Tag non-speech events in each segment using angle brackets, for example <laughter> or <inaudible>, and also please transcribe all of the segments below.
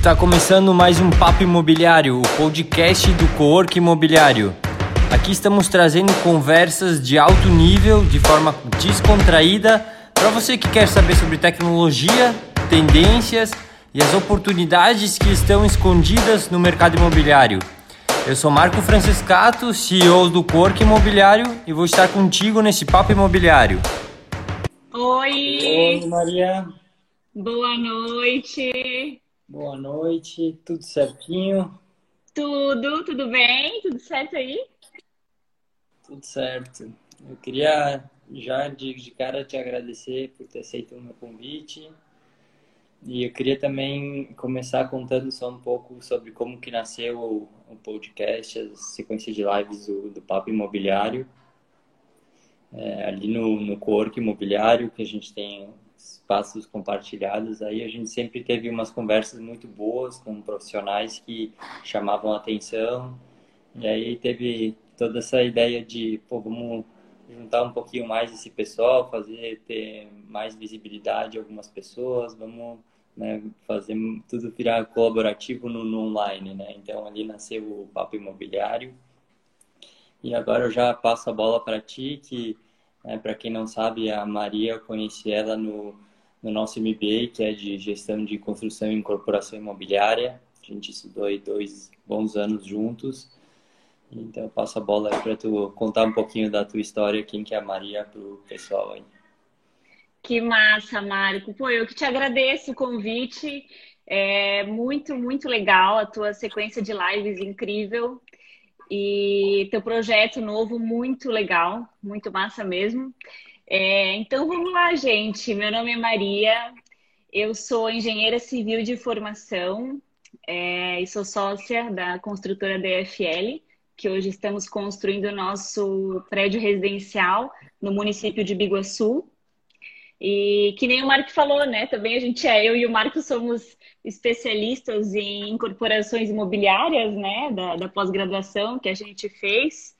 Está começando mais um Papo Imobiliário, o podcast do Cowork Imobiliário. Aqui estamos trazendo conversas de alto nível, de forma descontraída, para você que quer saber sobre tecnologia, tendências e as oportunidades que estão escondidas no mercado imobiliário. Eu sou Marco Franciscato, CEO do Cowork Imobiliário e vou estar contigo nesse Papo Imobiliário. Oi! Oi, Maria. Boa noite! Boa noite, tudo certinho? Tudo, tudo bem? Tudo certo aí? Tudo certo. Eu queria já de, de cara te agradecer por ter aceito o meu convite. E eu queria também começar contando só um pouco sobre como que nasceu o, o podcast, a sequência de lives do, do Papo Imobiliário. É, ali no, no Cowork Imobiliário, que a gente tem espaços compartilhados, aí a gente sempre teve umas conversas muito boas com profissionais que chamavam atenção. E aí teve toda essa ideia de, pô, vamos juntar um pouquinho mais esse pessoal, fazer ter mais visibilidade algumas pessoas, vamos né, fazer tudo virar colaborativo no, no, online, né? Então ali nasceu o Papo Imobiliário. E agora eu já passo a bola para ti, que né, para quem não sabe, a Maria, eu conheci ela no no nosso MBA, que é de gestão de construção e incorporação imobiliária. A gente estudou aí dois bons anos juntos. Então, eu passo a bola para tu contar um pouquinho da tua história, quem que é a Maria, para o pessoal aí. Que massa, Marco. Pô, eu que te agradeço o convite. É muito, muito legal a tua sequência de lives incrível. E teu projeto novo, muito legal, muito massa mesmo. É, então vamos lá, gente. Meu nome é Maria, eu sou engenheira civil de formação é, e sou sócia da construtora DFL, que hoje estamos construindo o nosso prédio residencial no município de Biguaçu. E que nem o Marco falou, né? Também a gente é, eu e o Marco somos especialistas em incorporações imobiliárias, né? Da, da pós-graduação que a gente fez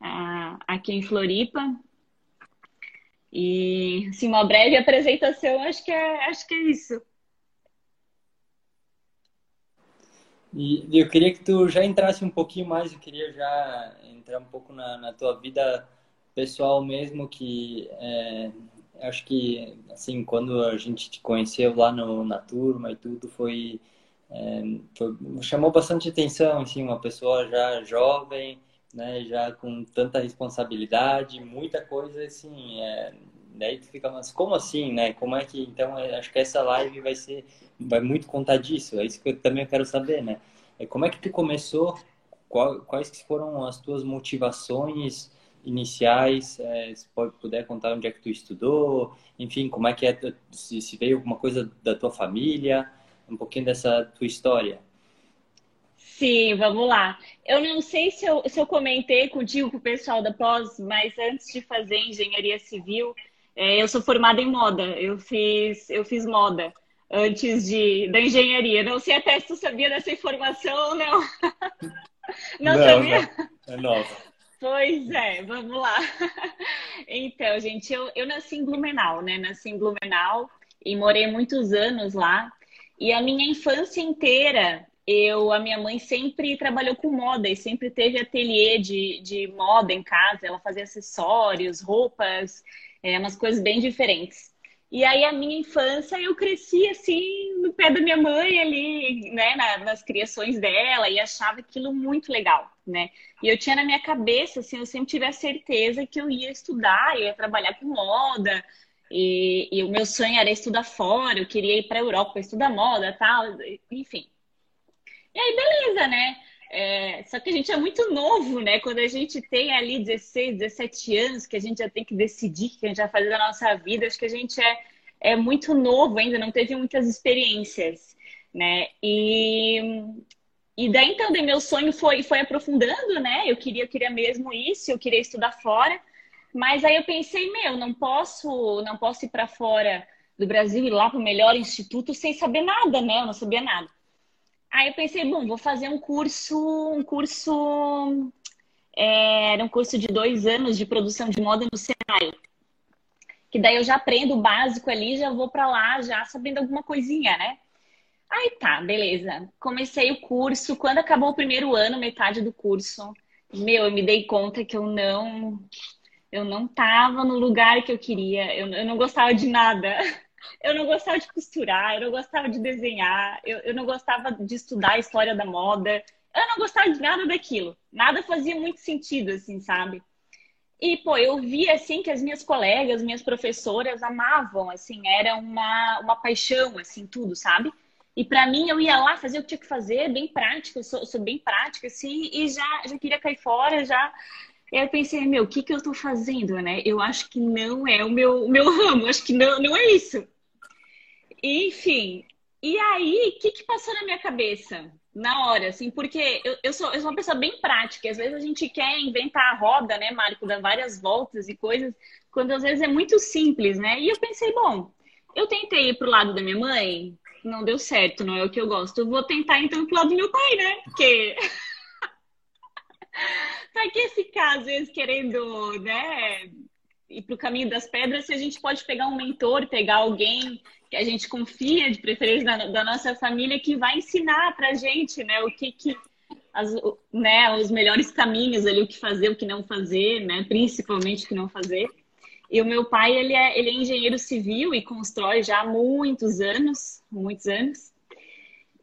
uh, aqui em Floripa. E, assim, uma breve apresentação, acho que é, acho que é isso. E eu queria que tu já entrasse um pouquinho mais, eu queria já entrar um pouco na, na tua vida pessoal mesmo, que é, acho que, assim, quando a gente te conheceu lá no, na turma e tudo, foi, é, foi, chamou bastante atenção, assim, uma pessoa já jovem, né, já com tanta responsabilidade, muita coisa, assim, é, daí tu fica, mas como assim, né? Como é que, então, é, acho que essa live vai ser, vai muito contar disso, é isso que eu também quero saber, né? É como é que tu começou, qual, quais foram as tuas motivações iniciais, é, se pode, puder contar onde é que tu estudou, enfim, como é que é, se, se veio alguma coisa da tua família, um pouquinho dessa tua história. Sim, vamos lá. Eu não sei se eu, se eu comentei contigo, com o pessoal da pós, mas antes de fazer engenharia civil, é, eu sou formada em moda. Eu fiz, eu fiz moda antes de, da engenharia. Não sei até se tu sabia dessa informação ou não. <laughs> Não, não sabia? Não. É nova. Pois é, vamos lá. <laughs> Então, gente, eu, eu nasci em Blumenau, né? Nasci em Blumenau e morei muitos anos lá. E a minha infância inteira eu, a minha mãe sempre trabalhou com moda e sempre teve ateliê de, de moda em casa. Ela fazia acessórios, roupas, é, umas coisas bem diferentes. E aí, a minha infância, eu cresci assim, no pé da minha mãe ali, né, na, nas criações dela, e achava aquilo muito legal, né? E eu tinha na minha cabeça, assim, eu sempre tive a certeza que eu ia estudar, eu ia trabalhar com moda, e, e o meu sonho era estudar fora, eu queria ir para a Europa estudar moda, tal, enfim. E aí, beleza, né? É, só que a gente é muito novo, né? Quando a gente tem ali 16, 17 anos, que a gente já tem que decidir o que a gente vai fazer da nossa vida, acho que a gente é, é muito novo ainda, não teve muitas experiências, né? E, e daí então, daí meu sonho foi, foi aprofundando, né? Eu queria, eu queria mesmo isso, eu queria estudar fora, mas aí eu pensei, meu, não posso, não posso ir para fora do Brasil e lá para o melhor instituto sem saber nada, né? Eu não sabia nada. Aí eu pensei, bom, vou fazer um curso, um curso, é, era um curso de dois anos de produção de moda no Senai. Que daí eu já aprendo o básico ali, já vou para lá já sabendo alguma coisinha, né? Aí tá, beleza. Comecei o curso. Quando acabou o primeiro ano, metade do curso, meu, eu me dei conta que eu não eu não tava no lugar que eu queria. Eu, eu não gostava de nada. <laughs> Eu não gostava de costurar, eu não gostava de desenhar, eu, eu não gostava de estudar a história da moda. Eu não gostava de nada daquilo. Nada fazia muito sentido, assim, sabe? E, pô, eu vi, assim, que as minhas colegas, minhas professoras amavam, assim, era uma, uma paixão, assim, tudo, sabe? E para mim, eu ia lá fazer o que tinha que fazer, bem prática, eu sou, sou bem prática, assim, e já, já queria cair fora, já. E aí eu pensei, meu, o que que eu tô fazendo, né? Eu acho que não é o meu, o meu ramo, acho que não, não é isso. Enfim, e aí, o que que passou na minha cabeça? Na hora, assim, porque eu, eu, sou, eu sou uma pessoa bem prática. Às vezes a gente quer inventar a roda, né, Marco, dar várias voltas e coisas, quando às vezes é muito simples, né? E eu pensei, bom, eu tentei ir pro lado da minha mãe, não deu certo, não é o que eu gosto. Eu vou tentar então pro lado do meu pai, né? Porque. <laughs> pra que ficar, às vezes, querendo, né? Ir pro caminho das pedras se a gente pode pegar um mentor, pegar alguém que a gente confia, de preferência da, da nossa família, que vai ensinar pra gente, né? O que que. As, né, os melhores caminhos ali, o que fazer, o que não fazer, né? Principalmente o que não fazer. E o meu pai, ele é, ele é engenheiro civil e constrói já há muitos anos, muitos anos.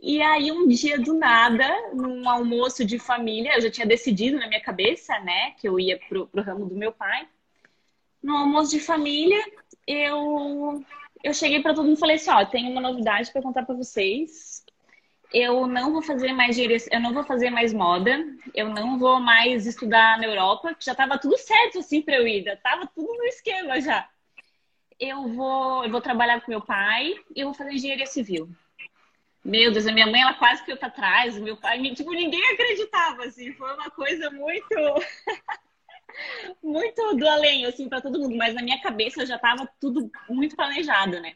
E aí, um dia do nada, num almoço de família, eu já tinha decidido na minha cabeça, né, que eu ia pro, pro ramo do meu pai. No almoço de família, eu, eu cheguei para todo mundo e falei assim: ó, tenho uma novidade para contar para vocês eu não vou fazer mais eu não vou fazer mais moda, eu não vou mais estudar na Europa, que já estava tudo certo assim para eu ir, já tava tudo no esquema já. Eu vou, eu vou trabalhar com meu pai e eu vou fazer engenharia civil. Meu Deus, a minha mãe ela quase que eu para trás, meu pai, tipo, ninguém acreditava assim, foi uma coisa muito <laughs> muito do além assim para todo mundo, mas na minha cabeça já estava tudo muito planejado, né?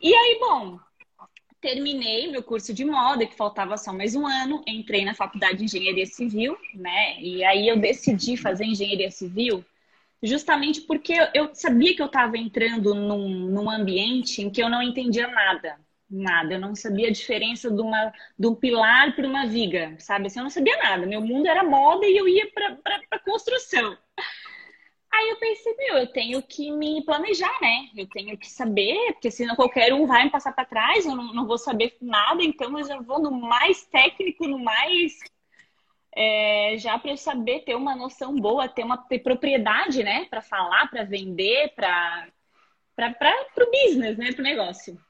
E aí, bom, terminei meu curso de moda, que faltava só mais um ano, entrei na faculdade de engenharia civil, né? E aí eu decidi fazer engenharia civil justamente porque eu sabia que eu estava entrando num, num ambiente em que eu não entendia nada. Nada, eu não sabia a diferença de, uma, de um pilar para uma viga, sabe? Assim, eu não sabia nada. Meu mundo era moda e eu ia para construção. Aí eu pensei, meu, eu tenho que me planejar, né? Eu tenho que saber, porque senão qualquer um vai me passar para trás, eu não, não, vou saber nada, então eu já vou no mais técnico, no mais. É, já para eu saber ter uma noção boa, ter uma ter propriedade, né? Para falar, para vender, para o business, né? Para o negócio.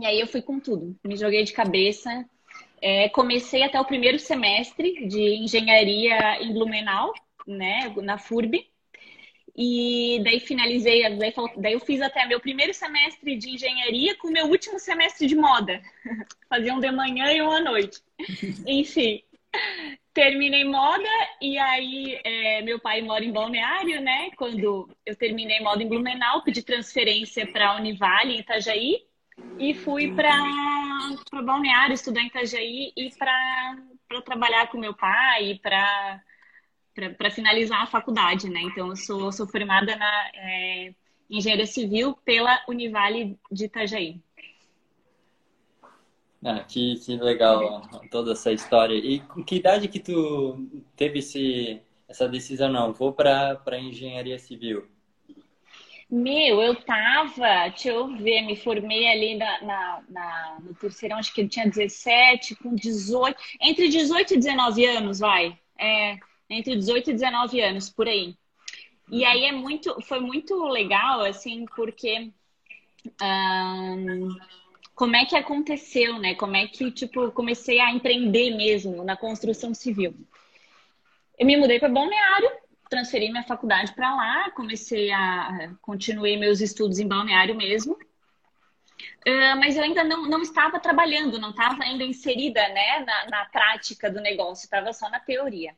E aí eu fui com tudo, me joguei de cabeça. É, comecei até o primeiro semestre de engenharia em Blumenau, né? Na FURB. E daí finalizei, daí, daí eu fiz até meu primeiro semestre de engenharia com meu último semestre de moda. <laughs> Fazia um de manhã e um à noite. <laughs> Enfim, terminei moda e aí é, meu pai mora em Balneário, né? Quando eu terminei moda em Blumenau, pedi transferência para Univale em Itajaí e fui para Balneário estudar em Itajaí e para trabalhar com meu pai, para para finalizar a faculdade, né? Então, eu sou, sou formada na é, Engenharia Civil pela Univale de Itajaí. Ah, que, que legal toda essa história. E com que idade que tu teve esse, essa decisão? Não, vou para Engenharia Civil. Meu, eu tava, deixa eu ver, me formei ali na, na, na, no terceirão, acho que eu tinha 17, com 18, entre 18 e 19 anos, vai. É, entre 18 e 19 anos, por aí. E aí é muito, foi muito legal, assim, porque como é que aconteceu, né? Como é que, tipo, comecei a empreender mesmo na construção civil. Eu me mudei para Balneário, transferi minha faculdade para lá, comecei a continuei meus estudos em Balneário mesmo. Uh, mas eu ainda não, não estava trabalhando, não estava ainda inserida né, na, na prática do negócio, estava só na teoria.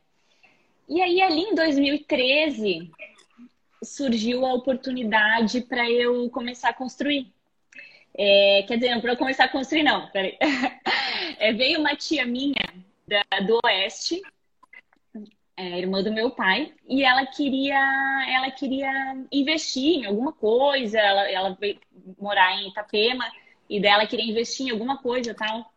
E aí, ali em 2013, surgiu a oportunidade para eu começar a construir. É, quer dizer, para eu começar a construir, não, peraí. <laughs> É, veio uma tia minha da, do Oeste, é, irmã do meu pai, e ela queria, ela queria investir em alguma coisa, ela, ela veio morar em Itapema, e dela queria investir em alguma coisa tal.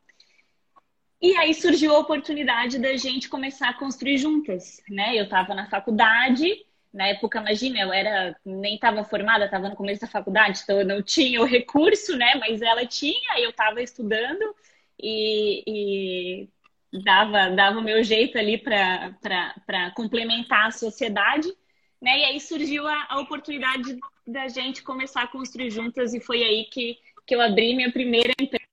E aí surgiu a oportunidade da gente começar a construir juntas, né? Eu estava na faculdade, na época, imagina, eu era nem estava formada, estava no começo da faculdade, então eu não tinha o recurso, né? Mas ela tinha, eu estava estudando e, e, dava dava o meu jeito ali para complementar a sociedade, né? E aí surgiu a, a oportunidade da gente começar a construir juntas e foi aí que, que eu abri minha primeira empresa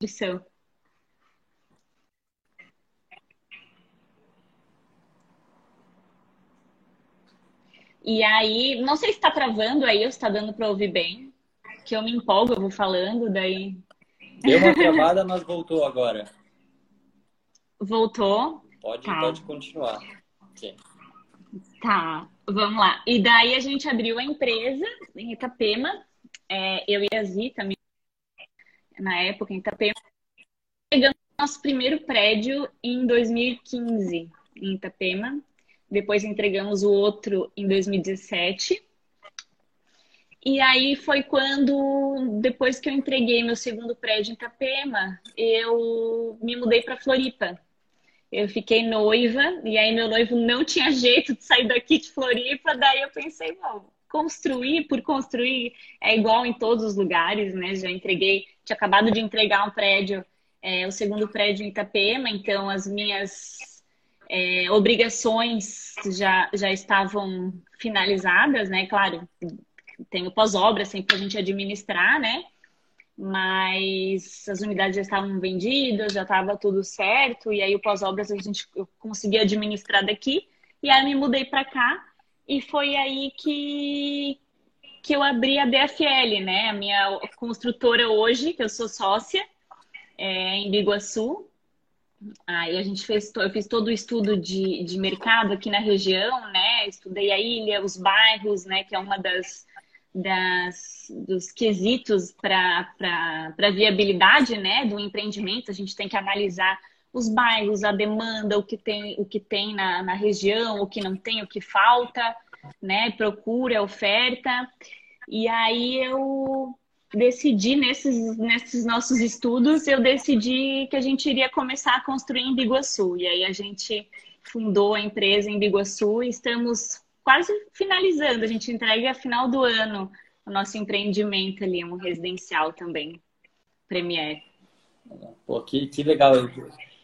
nutrição. E aí, não sei se está travando aí ou se está dando para ouvir bem, que eu me empolgo, eu vou falando, daí. Deu uma <laughs> travada, mas voltou agora. Voltou? Pode, tá. pode continuar. Sim. Tá, vamos lá. E daí a gente abriu a empresa em Itapema, é, eu e a Zita, na época, em Itapema. Pegamos nosso primeiro prédio em 2015, em Itapema. Depois entregamos o outro em 2017. E aí foi quando, depois que eu entreguei meu segundo prédio em Itapema, eu me mudei para Floripa. Eu fiquei noiva, e aí meu noivo não tinha jeito de sair daqui de Floripa, daí eu pensei, não, construir por construir é igual em todos os lugares, né? Já entreguei, tinha acabado de entregar um prédio, é, o segundo prédio em Itapema, então as minhas é, obrigações já, já estavam finalizadas, né? Claro, tem o pós-obra sempre para a gente administrar, né? Mas as unidades já estavam vendidas, já estava tudo certo, e aí o pós-obras a gente eu consegui administrar daqui, e aí me mudei para cá e foi aí que, que eu abri a DFL, né? A minha construtora hoje, que eu sou sócia, é, em Biguaçu. Aí a gente fez, eu fiz todo o estudo de, de mercado aqui na região, né? Estudei a ilha, os bairros, né? Que é uma das, das dos quesitos para viabilidade, né? Do empreendimento. A gente tem que analisar os bairros, a demanda, o que tem, o que tem na, na região, o que não tem, o que falta, né? Procura, oferta. E aí eu decidi nesses, nesses nossos estudos, eu decidi que a gente iria começar a construir em Biguaçu. E aí a gente fundou a empresa em Biguaçu e estamos quase finalizando. A gente entrega final do ano o nosso empreendimento ali, um residencial também, Premier. Pô, que, que legal.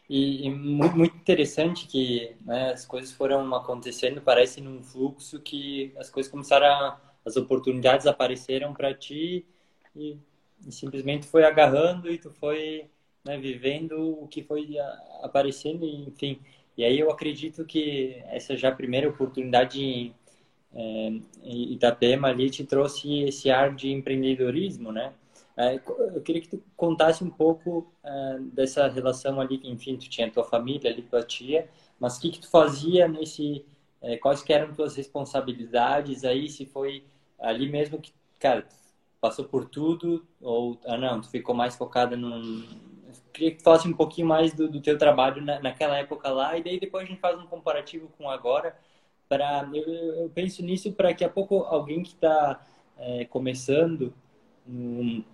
E, e muito, muito, interessante que né, as coisas foram acontecendo, parece num fluxo que as coisas começaram a, as oportunidades apareceram para ti e, e, simplesmente foi agarrando e tu foi né, vivendo o que foi aparecendo, enfim. E aí eu acredito que essa já primeira oportunidade é, em Itapema ali te trouxe esse ar de empreendedorismo, né? É, eu queria que tu contasse um pouco é, dessa relação ali, que enfim, tu tinha tua família ali, tua tia, mas o que que tu fazia nesse, é, quais que eram tuas responsabilidades aí, se foi ali mesmo que, cara, passou por tudo, ou, ah não, tu ficou mais focada. Eu queria que tu falasse um pouquinho mais do, do teu trabalho na, naquela época lá, e daí depois a gente faz um comparativo com agora, para eu, eu penso nisso para que a pouco alguém que está é, começando um,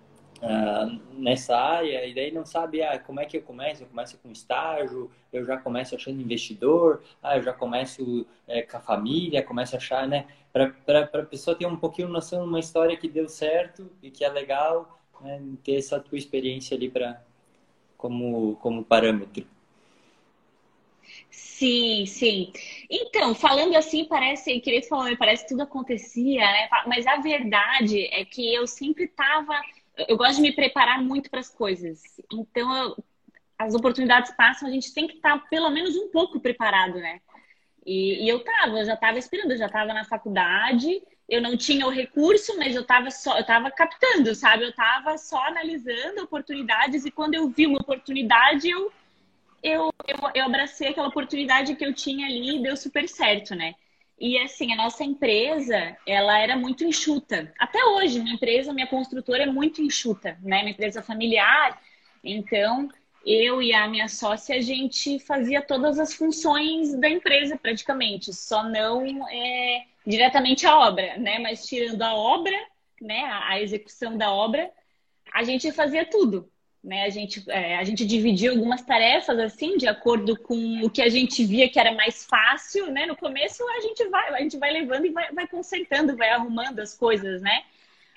uh, nessa área e daí não sabe ah, como é que eu começo, eu começo com estágio, eu já começo achando investidor, ah, eu já começo é, com a família, começo a achar, né? Para a pessoa ter um pouquinho noção de uma história que deu certo e que é legal, né? ter essa tua experiência ali para como, como parâmetro. Sim, sim. Então, falando assim, parece, queria falar, parece que tudo acontecia, né? Mas a verdade é que eu sempre estava eu gosto de me preparar muito para as coisas. Então, eu, as oportunidades passam, a gente tem que estar tá pelo menos um pouco preparado, né? E, e eu tava, eu já estava esperando, eu já estava na faculdade, eu não tinha o recurso, mas eu estava só, eu tava captando, sabe? Eu estava só analisando oportunidades e quando eu vi uma oportunidade, eu, eu, eu, eu abracei aquela oportunidade que eu tinha ali e deu super certo, né? E assim, a nossa empresa, ela era muito enxuta. Até hoje, minha empresa, minha construtora é muito enxuta, né? Minha empresa familiar. Então, eu e a minha sócia, a gente fazia todas as funções da empresa praticamente, só não é, diretamente a obra, né? Mas tirando a obra, né, a execução da obra, a gente fazia tudo. Né? A, gente, é, a gente dividia algumas tarefas assim, de acordo com o que a gente via que era mais fácil, né? No começo a gente vai, a gente vai levando e vai, vai consertando, vai arrumando as coisas, né?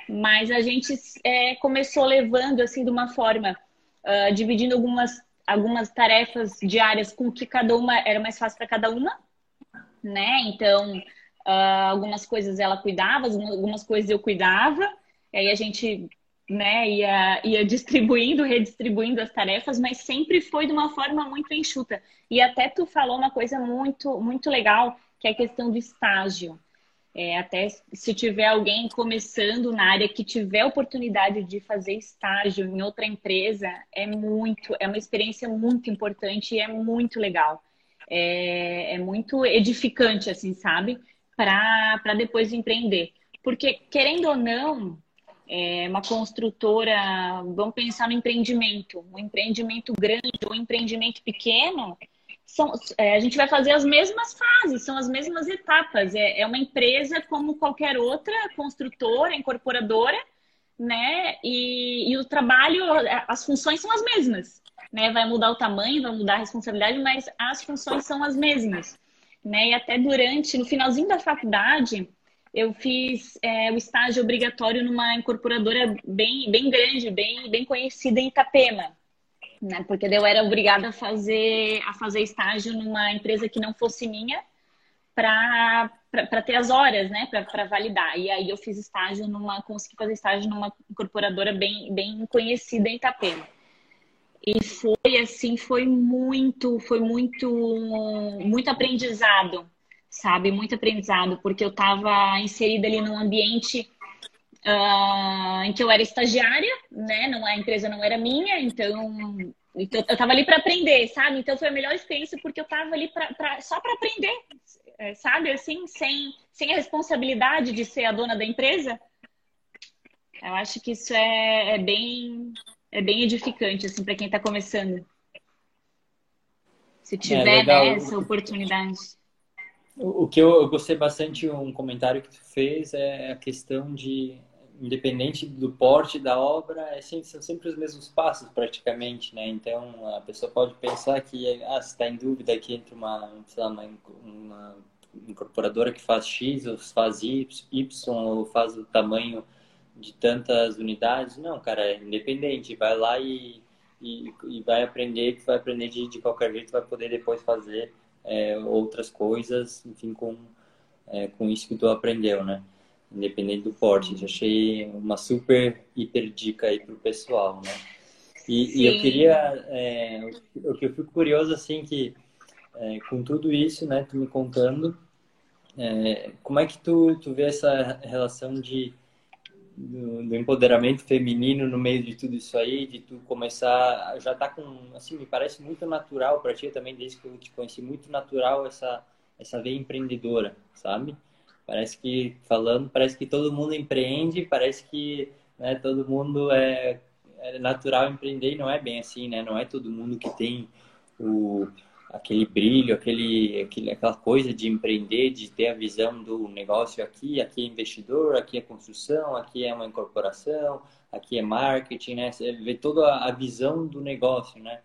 Mas a gente é, começou levando assim de uma forma, uh, dividindo algumas, algumas tarefas diárias com que cada uma era mais fácil para cada uma, né? Então, uh, algumas coisas ela cuidava, algumas coisas eu cuidava. E aí a gente né, ia, ia distribuindo, redistribuindo as tarefas, mas sempre foi de uma forma muito enxuta. E até tu falou uma coisa muito, muito legal, que é a questão do estágio. É, até se tiver alguém começando na área que tiver oportunidade de fazer estágio em outra empresa, é muito, é uma experiência muito importante e é muito legal. É, é muito edificante, assim, sabe? Para depois empreender. Porque, querendo ou não, é uma construtora, vamos pensar no empreendimento, um empreendimento grande ou um empreendimento pequeno, são, é, a gente vai fazer as mesmas fases, são as mesmas etapas. É, é uma empresa como qualquer outra, construtora, incorporadora, né? E, e, o trabalho, as funções são as mesmas, né? Vai mudar o tamanho, vai mudar a responsabilidade, mas as funções são as mesmas, né? E até durante, no finalzinho da faculdade, eu fiz é, o estágio obrigatório numa incorporadora bem, bem grande, bem, bem conhecida em Itapema. Né? Porque eu era obrigada a fazer, a fazer estágio numa empresa que não fosse minha para ter as horas, né? Para validar. E aí eu fiz estágio numa, consegui fazer estágio numa incorporadora bem, bem conhecida em Itapema. E foi assim, foi muito, foi muito, muito aprendizado sabe? Muito aprendizado, porque eu estava inserida ali num ambiente uh, em que eu era estagiária, né? Não, a empresa não era minha, então, então eu estava ali para aprender, sabe? Então foi a melhor experiência porque eu estava ali pra, pra só para aprender, é, sabe? Assim, sem, sem a responsabilidade de ser a dona da empresa. Eu acho que isso é, é bem é bem edificante assim para quem está começando. Se é, tiver é, né, essa oportunidade. O que eu, gostei bastante, um comentário que tu fez é a questão de, independente do porte da obra, é são sempre os mesmos passos praticamente, né? Então a pessoa pode pensar que ah, está em dúvida aqui entre uma, lá, uma, uma incorporadora que faz X ou faz Y ou faz o tamanho de tantas unidades. Não, cara, é independente. Vai lá e, e, e vai aprender, que vai aprender de, de qualquer jeito, vai poder depois fazer é, outras coisas, enfim, com, é, com isso que tu aprendeu, né? Independente do porte. Já achei uma super, hiper dica aí pro pessoal, né? E, e eu queria, é, o que eu fico curioso, assim, que é, com tudo isso, né, tu me contando, é, como é que tu, tu vê essa relação de do, do, empoderamento feminino no meio de tudo isso aí, de tu começar, já tá com, assim, me parece muito natural para ti também, desde que eu te conheci, muito natural essa, essa veia empreendedora, sabe? Parece que, falando, parece que todo mundo empreende, parece que né, todo mundo é, é natural empreender e não é bem assim, né? Não é todo mundo que tem o aquele brilho, aquele, aquele, aquela coisa de empreender, de ter a visão do negócio aqui, aqui é investidor, aqui é construção, aqui é uma incorporação, aqui é marketing, né? Você vê toda a visão do negócio, né?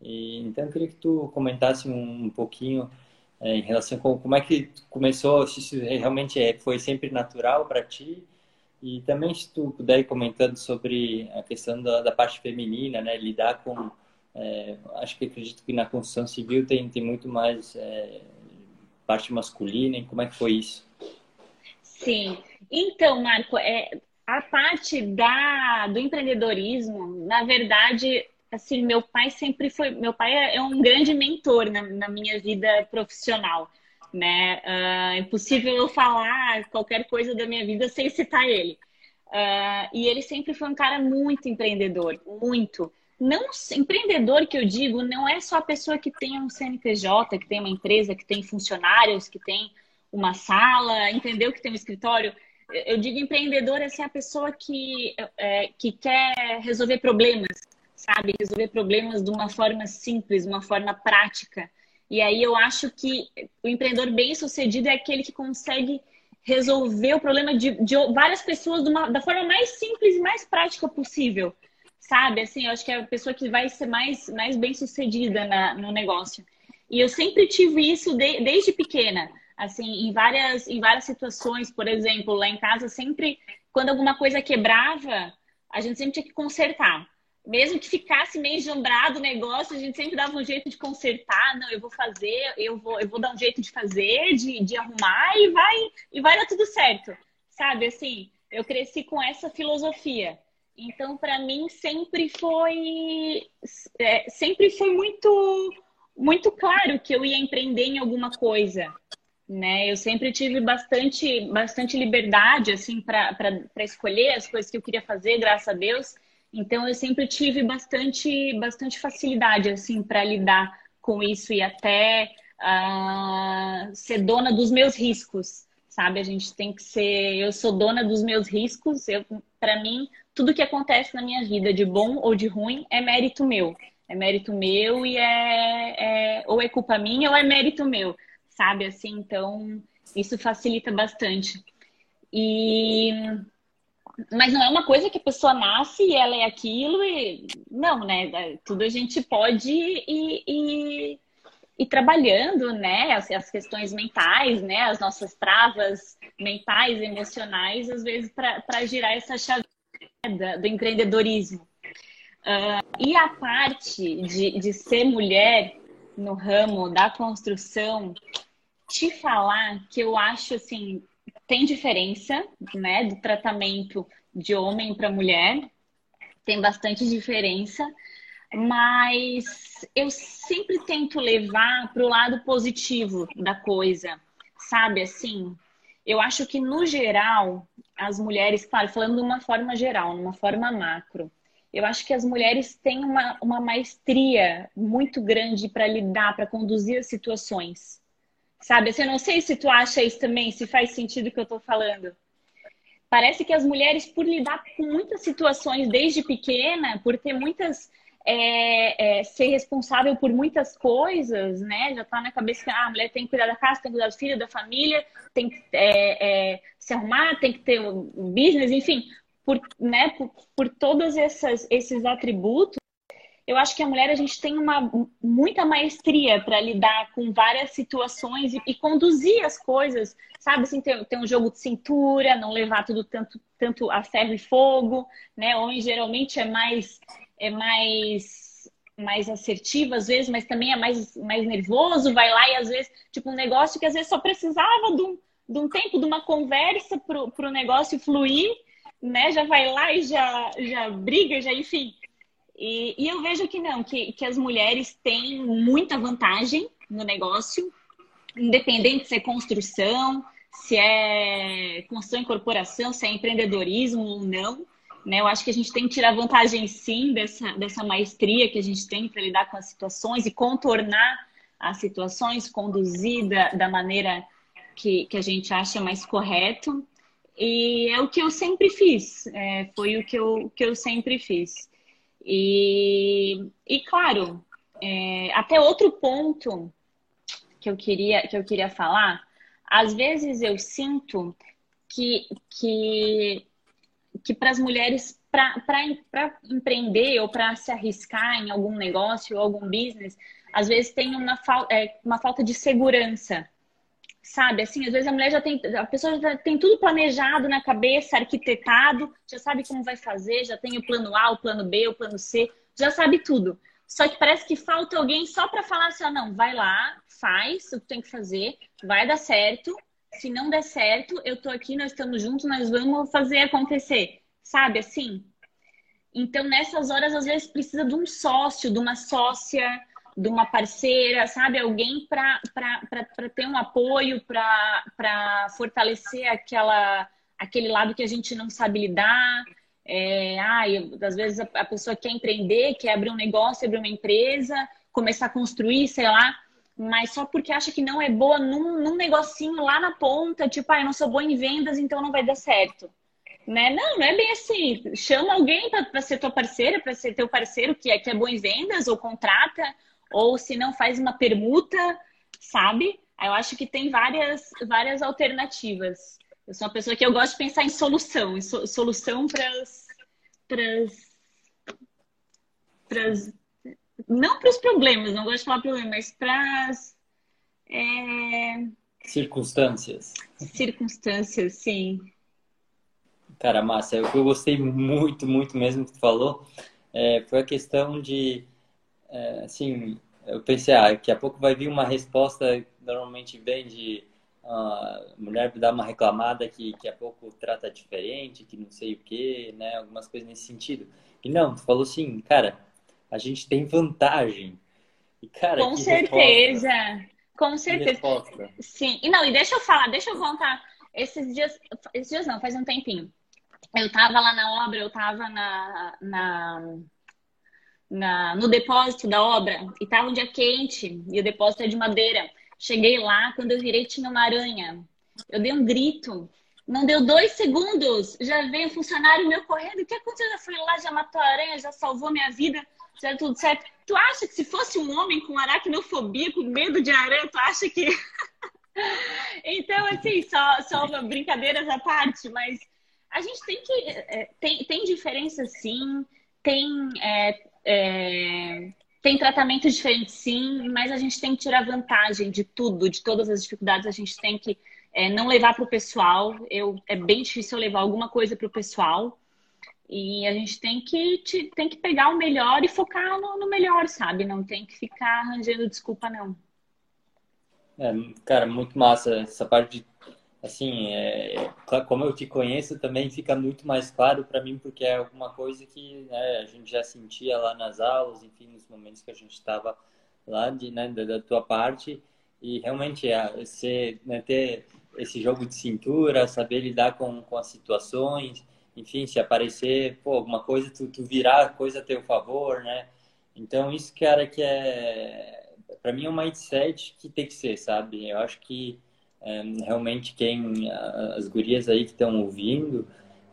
E, então, eu queria que tu comentasse um, um pouquinho é, em relação com como é que começou, se isso realmente é, foi sempre natural para ti, e também se tu puder ir comentando sobre a questão da, da parte feminina, né? Lidar com é, acho que acredito que na construção civil tem, tem muito mais é, parte masculina. E como é que foi isso? Sim. Então, Marco, é, a parte da, do empreendedorismo, na verdade, assim, meu pai sempre foi, meu pai é, é um grande mentor na, na minha vida profissional, né? Uh, é impossível eu falar qualquer coisa da minha vida sem citar ele. Uh, e ele sempre foi um cara muito empreendedor, muito não empreendedor que eu digo não é só a pessoa que tem um CNPJ, que tem uma empresa, que tem funcionários, que tem uma sala, entendeu? Que tem um escritório. Eu digo empreendedor é assim, a pessoa que, é, que quer resolver problemas, sabe? Resolver problemas de uma forma simples, uma forma prática. E aí eu acho que o empreendedor bem sucedido é aquele que consegue resolver o problema de, de várias pessoas uma, da forma mais simples e mais prática possível. Sabe? Assim, eu acho que é a pessoa que vai ser mais, mais bem sucedida na, no negócio. E eu sempre tive isso de, desde pequena. Assim, em várias, em várias situações, por exemplo, lá em casa, sempre, quando alguma coisa quebrava, a gente sempre tinha que consertar mesmo que ficasse meio jambrado o negócio, a gente sempre dava um jeito de consertar, não, eu vou fazer, eu vou, eu vou dar um jeito de fazer, de, de arrumar e vai, e vai dar tudo certo. Sabe, assim, eu cresci com essa filosofia. Então, para mim, sempre foi é, sempre foi muito muito claro que eu ia empreender em alguma coisa, né? Eu sempre tive bastante bastante liberdade assim para escolher as coisas que eu queria fazer, graças a Deus. Então eu sempre tive bastante, bastante facilidade assim para lidar com isso e até uh, ser dona dos meus riscos, sabe? A gente tem que ser, eu sou dona dos meus riscos. Eu, para mim, tudo que acontece na minha vida, de bom ou de ruim, é mérito meu. É mérito meu e é, é ou é culpa minha ou é mérito meu, sabe? Assim, então isso facilita bastante. E mas não é uma coisa que a pessoa nasce e ela é aquilo e não, né? É, tudo a gente pode ir trabalhando, né? As, as, questões mentais, né? As nossas travas mentais, emocionais, às vezes para girar essa chave do empreendedorismo. Uh, e a parte de, de ser mulher no ramo da construção, te falar que eu acho assim tem diferença, né, do tratamento de homem para mulher, tem bastante diferença, mas eu sempre tento levar para o lado positivo da coisa, sabe? Assim, eu acho que no geral, as mulheres, claro, falando de uma forma geral, numa forma macro, eu acho que as mulheres têm uma, uma maestria muito grande para lidar, para conduzir as situações Sabe? Assim, eu não sei se tu acha isso também, se faz sentido o que eu estou falando. Parece que as mulheres, por lidar com muitas situações desde pequena, por ter muitas. É, é, ser responsável por muitas coisas, né? Já tá na cabeça que ah, a mulher tem que cuidar da casa, tem que cuidar do filho, da família, tem que é, é se arrumar, tem que ter um business, enfim, por, né, por, por todos essas, esses atributos, eu acho que a mulher a gente tem uma muita maestria para lidar com várias situações e, e, conduzir as coisas, sabe? Assim, ter, ter, um jogo de cintura, não levar tudo tanto, tanto a ferro e fogo, né? Homem geralmente é mais é mais mais assertivo às vezes, mas também é mais, mais nervoso, vai lá e às vezes, tipo, um negócio que às vezes só precisava de um, de um tempo, de uma conversa para o negócio fluir, né? Já vai lá e já, já briga, já, enfim. E, e eu vejo que não, que, que as mulheres têm muita vantagem no negócio, independente se é construção, se é construção em corporação, se é empreendedorismo ou não. Né? Eu acho que a gente tem que tirar vantagem sim dessa, dessa maestria que a gente tem para lidar com as situações e contornar as situações, conduzir da, da maneira que, que a gente acha mais correto. E é o que eu sempre fiz, é, foi o que eu, que eu sempre fiz. E, e claro, é, até outro ponto que eu queria que eu queria falar, às vezes eu sinto que que que para as mulheres para empreender ou para se arriscar em algum negócio ou algum business, às vezes tem uma, é, uma falta de segurança sabe? Assim, às vezes a mulher já tem, a pessoa já tem tudo planejado na cabeça, arquitetado, já sabe como vai fazer, já tem o plano A, o plano B, o plano C, já sabe tudo. Só que parece que falta alguém só para falar assim, ah, não, vai lá, faz o que tem que fazer, vai dar certo. Se não der certo, eu tô aqui, nós estamos juntos, nós vamos fazer acontecer. Sabe assim? Então, nessas horas, às vezes precisa de um sócio, de uma sócia, de uma parceira, sabe? Alguém para ter um apoio, para fortalecer aquela, aquele lado que a gente não sabe lidar. É, ai, às vezes a, a pessoa quer empreender, quer abrir um negócio, abrir uma empresa, começar a construir, sei lá, mas só porque acha que não é boa num, num negocinho lá na ponta, tipo, ah, eu não sou boa em vendas, então não vai dar certo. Né? Não, não é bem assim. Chama alguém para ser tua parceira, para ser teu parceiro que é, que é bom em vendas, ou contrata, ou se não faz uma permuta, sabe? Eu acho que tem várias, várias alternativas. Eu sou uma pessoa que eu gosto de pensar em solução, em so, solução para as. Não para os problemas, não gosto de falar problemas, mas para as. É... Circunstâncias. Circunstâncias, sim. Cara, Márcia, o que eu gostei muito, muito mesmo que tu falou é, foi a questão de, é, assim, eu pensei, ah, daqui a pouco vai vir uma resposta, normalmente vem de a mulher dar uma reclamada que daqui a pouco trata diferente, que não sei o que, né, algumas coisas nesse sentido. E não, tu falou assim, cara, a gente tem vantagem. E, cara, Com certeza. Resposta. Com certeza. Sim. E não, e deixa eu falar, deixa eu contar. Esses dias, esses dias não, faz um tempinho. Eu tava lá na obra, eu tava na, na, na, no depósito da obra e tava um dia quente e o depósito é de madeira. Cheguei lá, quando eu virei tinha uma aranha. Eu dei um grito. Não deu dois segundos, já veio um funcionário meu correndo. O que aconteceu? Já foi lá, já matou a aranha, já salvou minha vida, já tudo certo. Tu acha que se fosse um homem com aracnofobia, com medo de aranha, tu acha que. <laughs> então, assim, só, só brincadeiras à parte, mas a gente tem que. É, tem, tem diferença sim, tem. É, é, tem tratamento diferente sim, mas a gente tem que tirar vantagem de tudo, de todas as dificuldades, a gente tem que é, não levar para o pessoal. Eu, é bem difícil eu levar alguma coisa para o pessoal. E a gente tem que, tem que pegar o melhor e focar no, no melhor, sabe? Não tem que ficar arranjando desculpa, não. É, cara, muito massa essa parte de, assim, é, como eu te conheço também fica muito mais claro para mim porque é alguma coisa que né, a gente já sentia lá nas aulas, enfim, nos momentos que a gente estava lá de, né, da, da, tua parte e realmente é, você né, ter esse jogo de cintura, saber lidar com, com as situações, enfim, se aparecer, pô, alguma coisa, tu, tu virar a coisa a teu favor, né? Então, isso, cara, que é... Para mim é um mindset que tem que ser, sabe? Eu acho que é, realmente quem... As gurias aí que estão ouvindo,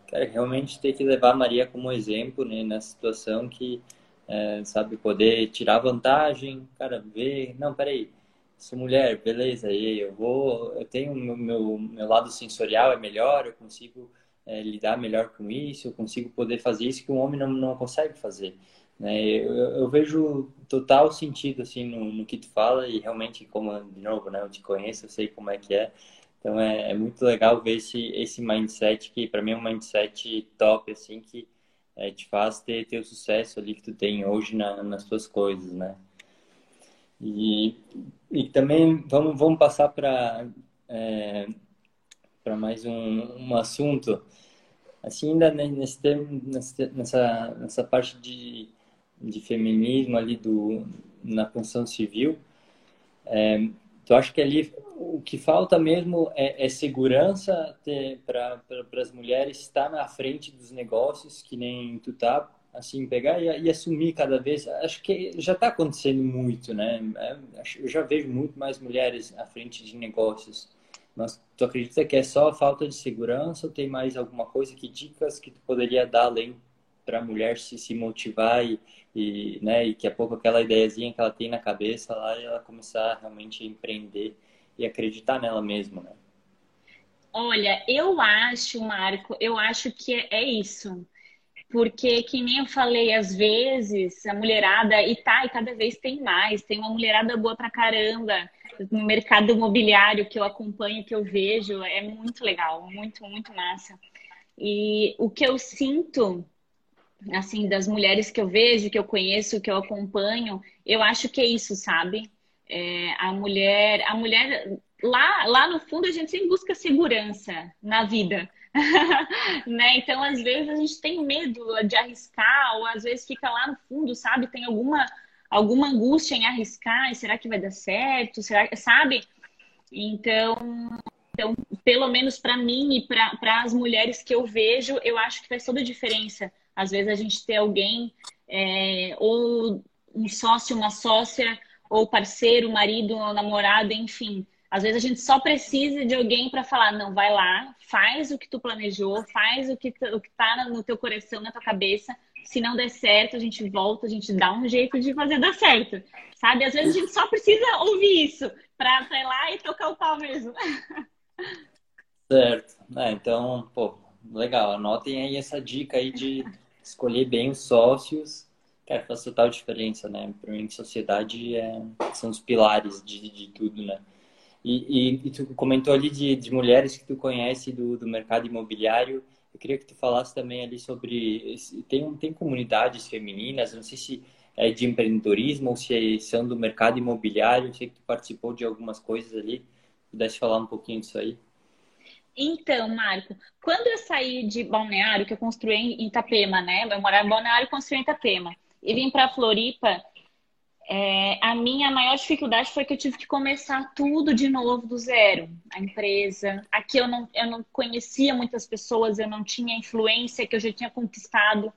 cara, realmente tem que levar a Maria como exemplo, né? Nessa situação que, é, sabe, poder tirar vantagem, cara, ver... Não, peraí, sou mulher, beleza, e eu vou... Eu tenho meu, meu, meu lado sensorial é melhor, eu consigo é, lidar melhor com isso, eu consigo poder fazer isso que um homem não, não consegue fazer. Né? Eu, eu vejo total sentido assim no, no, que tu fala e realmente, como de novo, né, eu te conheço, eu sei como é que é. Então é, é muito legal ver esse, esse mindset que para mim é um mindset top assim que é, te faz ter, ter o sucesso ali que tu tem hoje na, nas tuas coisas, né? E, e também vamos, vamos passar para é, para mais um, um assunto assim ainda nesse nessa nessa parte de, de feminismo ali do na função civil. É, tu acha que ali o que falta mesmo é, é segurança para as mulheres estar na frente dos negócios que nem tu tá assim pegar e, e assumir cada vez. Acho que já está acontecendo muito né? É, eu já vejo muito mais mulheres à frente de negócios. Mas tu acredita que é só falta de segurança ou tem mais alguma coisa? Que dicas que tu poderia dar além para a mulher se, se motivar e, e, né, e que a pouco aquela ideiazinha que ela tem na cabeça lá ela começar realmente a empreender e acreditar nela mesma, né? Olha, eu acho, Marco, eu acho que é isso. Porque, que nem eu falei, às vezes a mulherada, e tá, e cada vez tem mais, tem uma mulherada boa pra caramba no mercado imobiliário que eu acompanho, que eu vejo, é muito legal, muito, muito massa. E o que eu sinto, assim, das mulheres que eu vejo, que eu conheço, que eu acompanho, eu acho que é isso, sabe? É, a mulher, a mulher lá, lá no fundo a gente sempre busca segurança na vida. <laughs> né? Então, às vezes a gente tem medo de arriscar, ou às vezes fica lá no fundo, sabe? Tem alguma alguma angústia em arriscar, será que vai dar certo? Será, sabe? Então, então pelo menos para mim e para as mulheres que eu vejo, eu acho que faz toda a diferença. Às vezes a gente ter alguém, é, ou um sócio, uma sócia, ou parceiro, marido, ou namorado, enfim, Às vezes a gente só precisa de alguém para falar, não, vai lá, faz o que tu planejou, faz o que, o que tá no teu coração, na tua cabeça. Se não der certo, a gente volta, a gente dá um jeito de fazer dar certo. Sabe? Às vezes a gente só precisa ouvir isso para ir lá e tocar o pau mesmo. Certo. É, então, pô, legal. Anotem aí essa dica aí de escolher bem os sócios. Cara, faz total diferença, né? Para mim, sociedade é, são os pilares de, de tudo, né? E, e, e, tu comentou ali de, de mulheres que tu conhece do, do mercado imobiliário. Eu queria que tu falasse também ali sobre tem tem comunidades femininas. Não sei se é de empreendedorismo ou se é, são do mercado imobiliário. Eu sei que tu participou de algumas coisas ali. Pudesse falar um pouquinho disso aí? Então, Marco, quando eu saí de Balneário, que eu construí em Itapema, né? Eu morava em Balneário e construí em Itapema. E vim para Floripa, é, a minha maior dificuldade foi que eu tive que começar tudo de novo do zero. A empresa. Aqui eu não, eu não conhecia muitas pessoas, eu não tinha influência que eu já tinha conquistado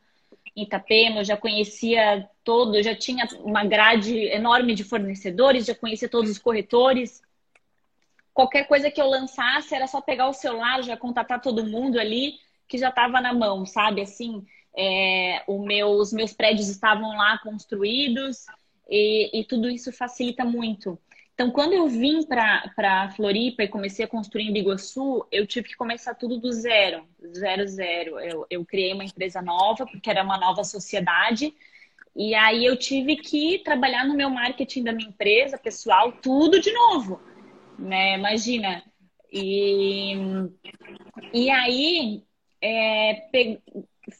em Itapema, eu já conhecia todo, já tinha uma grade enorme de fornecedores, já conhecia todos os corretores qualquer coisa que eu lançasse era só pegar o celular, já contatar todo mundo ali que já estava na mão, sabe? Assim, é, meu, os meus prédios estavam lá construídos e, e tudo isso facilita muito. Então, quando eu vim para Floripa e comecei a construir em Biguaçu, eu tive que começar tudo do zero, zero, zero. Eu, eu criei uma empresa nova, porque era uma nova sociedade, e aí eu tive que trabalhar no meu marketing da minha empresa, pessoal, tudo de novo né? Imagina. E, e aí, é, pe...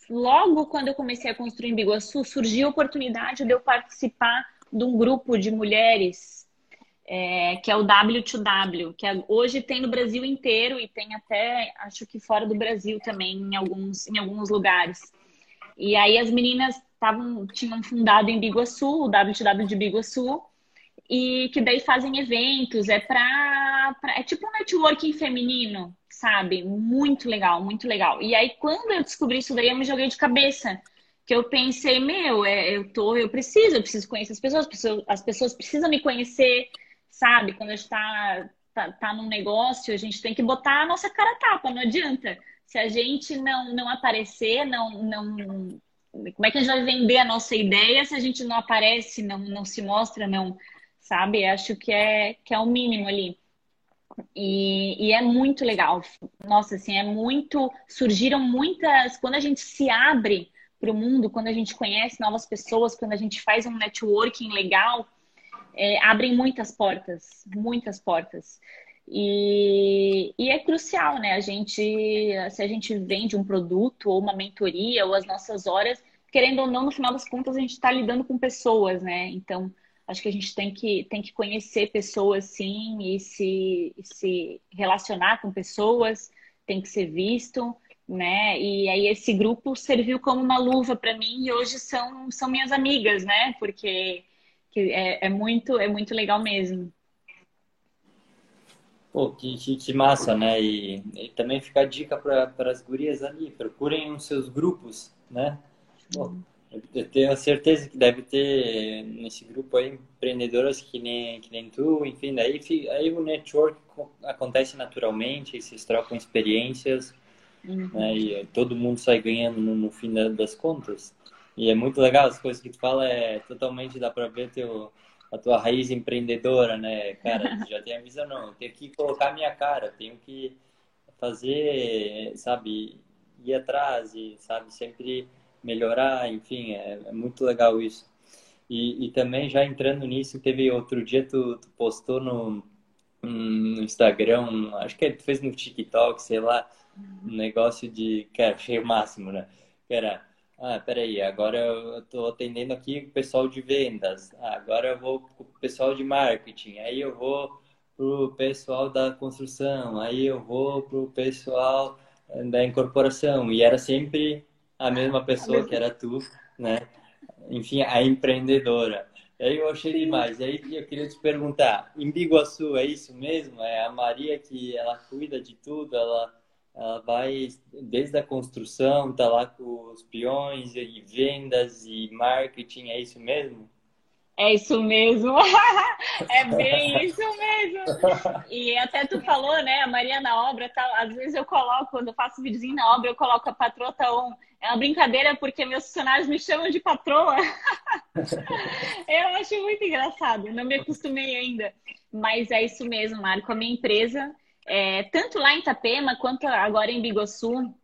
logo quando eu comecei a construir em Biguaçu, surgiu a oportunidade de eu participar de um grupo de mulheres é, que é o W2W, que é, hoje tem no Brasil inteiro e tem até, acho que fora do Brasil também, em alguns, em alguns lugares. E aí as meninas tavam, tinham fundado em Biguaçu, o W2W de Biguaçu, e que daí fazem eventos, é pra, pra, é tipo um networking feminino, sabe? Muito legal, muito legal. E aí quando eu descobri isso daí, eu me joguei de cabeça, que eu pensei, meu, é, eu tô, eu preciso, eu preciso conhecer as pessoas, as pessoas precisam me conhecer, sabe? Quando a gente tá, tá, tá num negócio, a gente tem que botar a nossa cara tapa, não adianta. Se a gente não, não aparecer, não, não como é que a gente vai vender a nossa ideia se a gente não aparece, não, não se mostra, não sabe? Acho que é, que é o mínimo ali. E, e, é muito legal. Nossa, assim, é muito. Surgiram muitas. Quando a gente se abre para o mundo, quando a gente conhece novas pessoas, quando a gente faz um networking legal, é, abrem muitas portas, muitas portas. E, e, é crucial, né? A gente, se a gente vende um produto ou uma mentoria ou as nossas horas, querendo ou não, no final das contas, a gente está lidando com pessoas, né? Então, Acho que a gente tem que, tem que conhecer pessoas, sim, e se, se relacionar com pessoas, tem que ser visto, né? E aí esse grupo serviu como uma luva para mim e hoje são, são minhas amigas, né? Porque que é, é muito, é muito legal mesmo. Pô, que, que, que massa, né? E, e, também fica a dica para as gurias ali, procurem os seus grupos, né? Pô, eu tenho certeza que deve ter nesse grupo aí empreendedoras que nem, que nem tu, enfim, daí aí o network acontece naturalmente, vocês trocam experiências, uhum. né, e todo mundo sai ganhando no, no, fim das contas. E é muito legal, as coisas que tu fala é totalmente, dá pra ver teu, a tua raiz empreendedora, né, cara, já tem a visão, não, eu tenho que colocar a minha cara, tenho que fazer, sabe, ir atrás e, sabe, sempre melhorar, enfim, é, é muito legal isso. E, e, também já entrando nisso, teve outro dia tu, tu postou no, no Instagram, acho que tu fez no TikTok, sei lá, um negócio de, cara, achei o máximo, né? Que era, ah, peraí, agora eu tô atendendo aqui o pessoal de vendas, ah, agora eu vou pro pessoal de marketing, aí eu vou pro pessoal da construção, aí eu vou pro pessoal da incorporação, e era sempre a mesma pessoa a mesma... que era tu, né? Enfim, a empreendedora. Aí eu achei demais. Aí eu queria te perguntar, em Biguaçu é isso mesmo? É a Maria que ela cuida de tudo, ela, ela vai desde a construção, tá lá com os peões e vendas e marketing, é isso mesmo? É isso mesmo. <laughs> é bem isso mesmo. E até tu falou, né? A Maria na obra, tá, às vezes eu coloco, quando eu faço videozinho na obra, eu coloco a patroa tá on. É uma brincadeira porque meus funcionários me chamam de patroa. <laughs> eu acho muito engraçado. Não me acostumei ainda. Mas é isso mesmo, Marco. A minha empresa, é, tanto lá em Itapema quanto agora em Bigossu,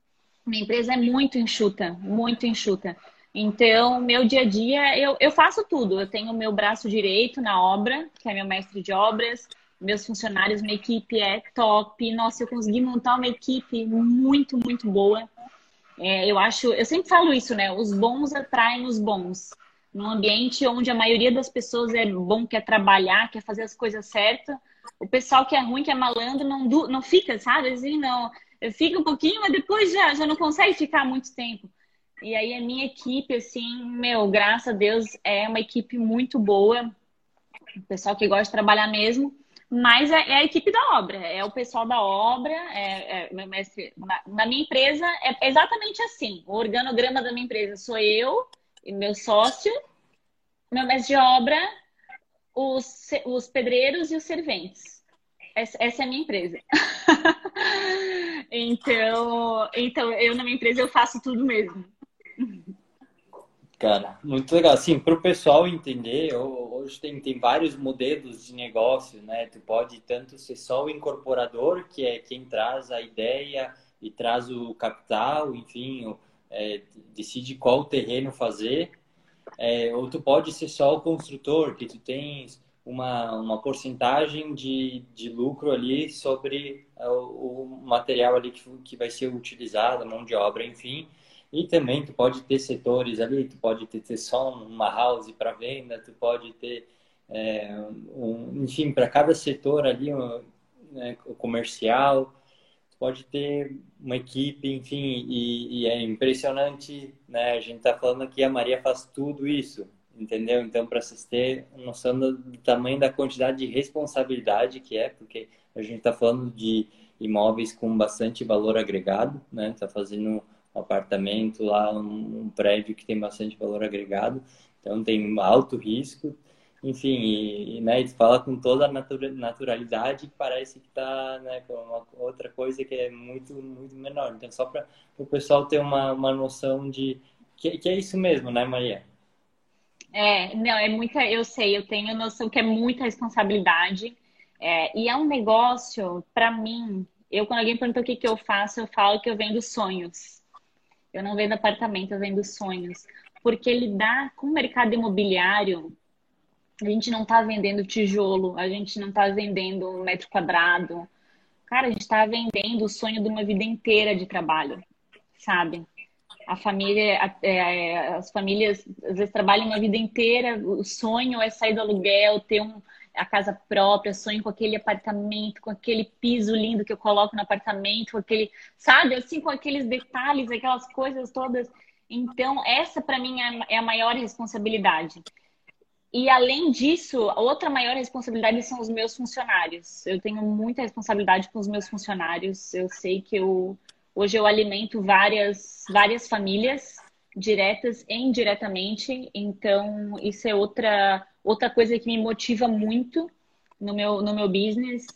minha empresa é muito enxuta, muito enxuta. Então, meu dia a dia, eu, eu faço tudo. Eu tenho meu braço direito na obra, que é meu mestre de obras, meus funcionários, minha equipe é top. Nossa, eu consegui montar uma equipe muito, muito boa. É, eu acho, eu sempre falo isso, né? Os bons atraem os bons. Num ambiente onde a maioria das pessoas é bom, quer trabalhar, quer fazer as coisas certas, o pessoal que é ruim, que é malandro, não, não fica, sabe? Assim, não. Fica um pouquinho, mas depois já, já não consegue ficar muito tempo. E aí a minha equipe, assim, meu, graças a Deus, é uma equipe muito boa. O pessoal que gosta de trabalhar mesmo. Mas é, é a equipe da obra, é o pessoal da obra, é, é. Na, na, minha empresa é exatamente assim. O organograma da minha empresa sou eu e meu sócio, meu mestre de obra, os, os pedreiros e os serventes. Essa, essa é a minha empresa. <laughs> então, então, eu na minha empresa eu faço tudo mesmo. Cara, muito legal. Assim, para o pessoal entender, hoje tem, tem vários modelos de negócio, né? Tu pode tanto ser só o incorporador, que é quem traz a ideia e traz o capital, enfim, é, decide qual terreno fazer, é, ou tu pode ser só o construtor, que tu tens uma, uma porcentagem de, de lucro ali sobre o, o material ali que, que vai ser utilizado, a mão de obra, enfim. E também tu pode ter setores ali, tu pode ter, ter só uma house para venda, tu pode ter, é, um, enfim, para cada setor ali, um, né, comercial, tu pode ter uma equipe, enfim, e, e é impressionante, né? A gente tá falando que a Maria faz tudo isso, entendeu? Então, para vocês terem noção do, do tamanho da quantidade de responsabilidade que é, porque a gente está falando de imóveis com bastante valor agregado, né? Tá fazendo um apartamento lá, um, um prédio que tem bastante valor agregado, então tem alto risco, enfim, e, e, né, e fala com toda a naturalidade que parece que está né, com uma outra coisa que é muito, muito menor. Então, só para o pessoal ter uma, uma noção de que, que é isso mesmo, né, Maria? É, não, é muita, eu sei, eu tenho noção que é muita responsabilidade. É, e é um negócio, para mim, eu quando alguém pergunta o que, que eu faço, eu falo que eu vendo sonhos. Eu não vendo apartamento, eu vendo sonhos. Porque lidar com o mercado imobiliário, a gente não está vendendo tijolo, a gente não está vendendo um metro quadrado. Cara, a gente está vendendo o sonho de uma vida inteira de trabalho, sabe? A família, é, as famílias às vezes trabalham uma vida inteira, o sonho é sair do aluguel, ter um, a casa própria, sonho com aquele apartamento, com aquele piso lindo que eu coloco no apartamento, com aquele, sabe, assim, com aqueles detalhes, aquelas coisas todas. Então, essa para mim é, é a maior responsabilidade. E além disso, outra maior responsabilidade são os meus funcionários. Eu tenho muita responsabilidade com os meus funcionários. Eu sei que eu hoje eu alimento várias várias famílias diretas e indiretamente. Então, isso é outra Outra coisa que me motiva muito no meu, no meu business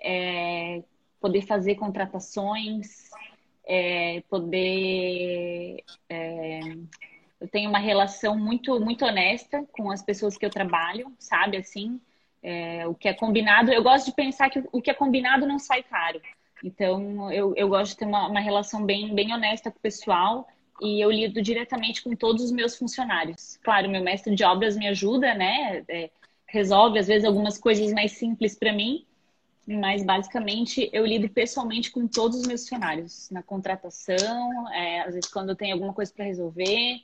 é poder fazer contratações, é poder. É, eu tenho uma relação muito, muito honesta com as pessoas que eu trabalho, sabe? Assim, é, o que é combinado. Eu gosto de pensar que o que é combinado não sai caro. Então, eu, eu gosto de ter uma, uma relação bem, bem honesta com o pessoal e eu lido diretamente com todos os meus funcionários. Claro, meu mestre de obras me ajuda, né? É, resolve às vezes algumas coisas mais simples para mim, mas basicamente eu lido pessoalmente com todos os meus funcionários na contratação, é, às vezes quando eu tenho alguma coisa para resolver,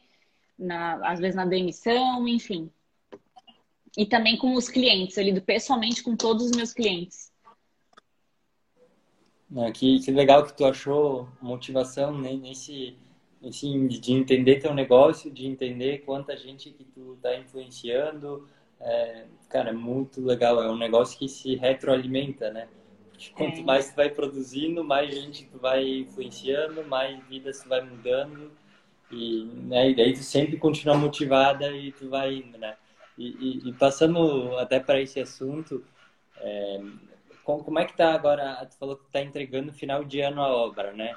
na, às vezes na demissão, enfim. E também com os clientes, eu lido pessoalmente com todos os meus clientes. Que, que legal que tu achou motivação nesse assim, de entender teu negócio, de entender quanta gente que tu tá influenciando. É, cara, é muito legal. É um negócio que se retroalimenta, né? Quanto é. mais tu vai produzindo, mais gente tu vai influenciando, mais vida tu vai mudando. E, né, e daí tu sempre continua motivada e tu vai indo, né? E, e, e passando até para esse assunto, é, como é que tá agora? Tu falou que está entregando final de ano a obra, né?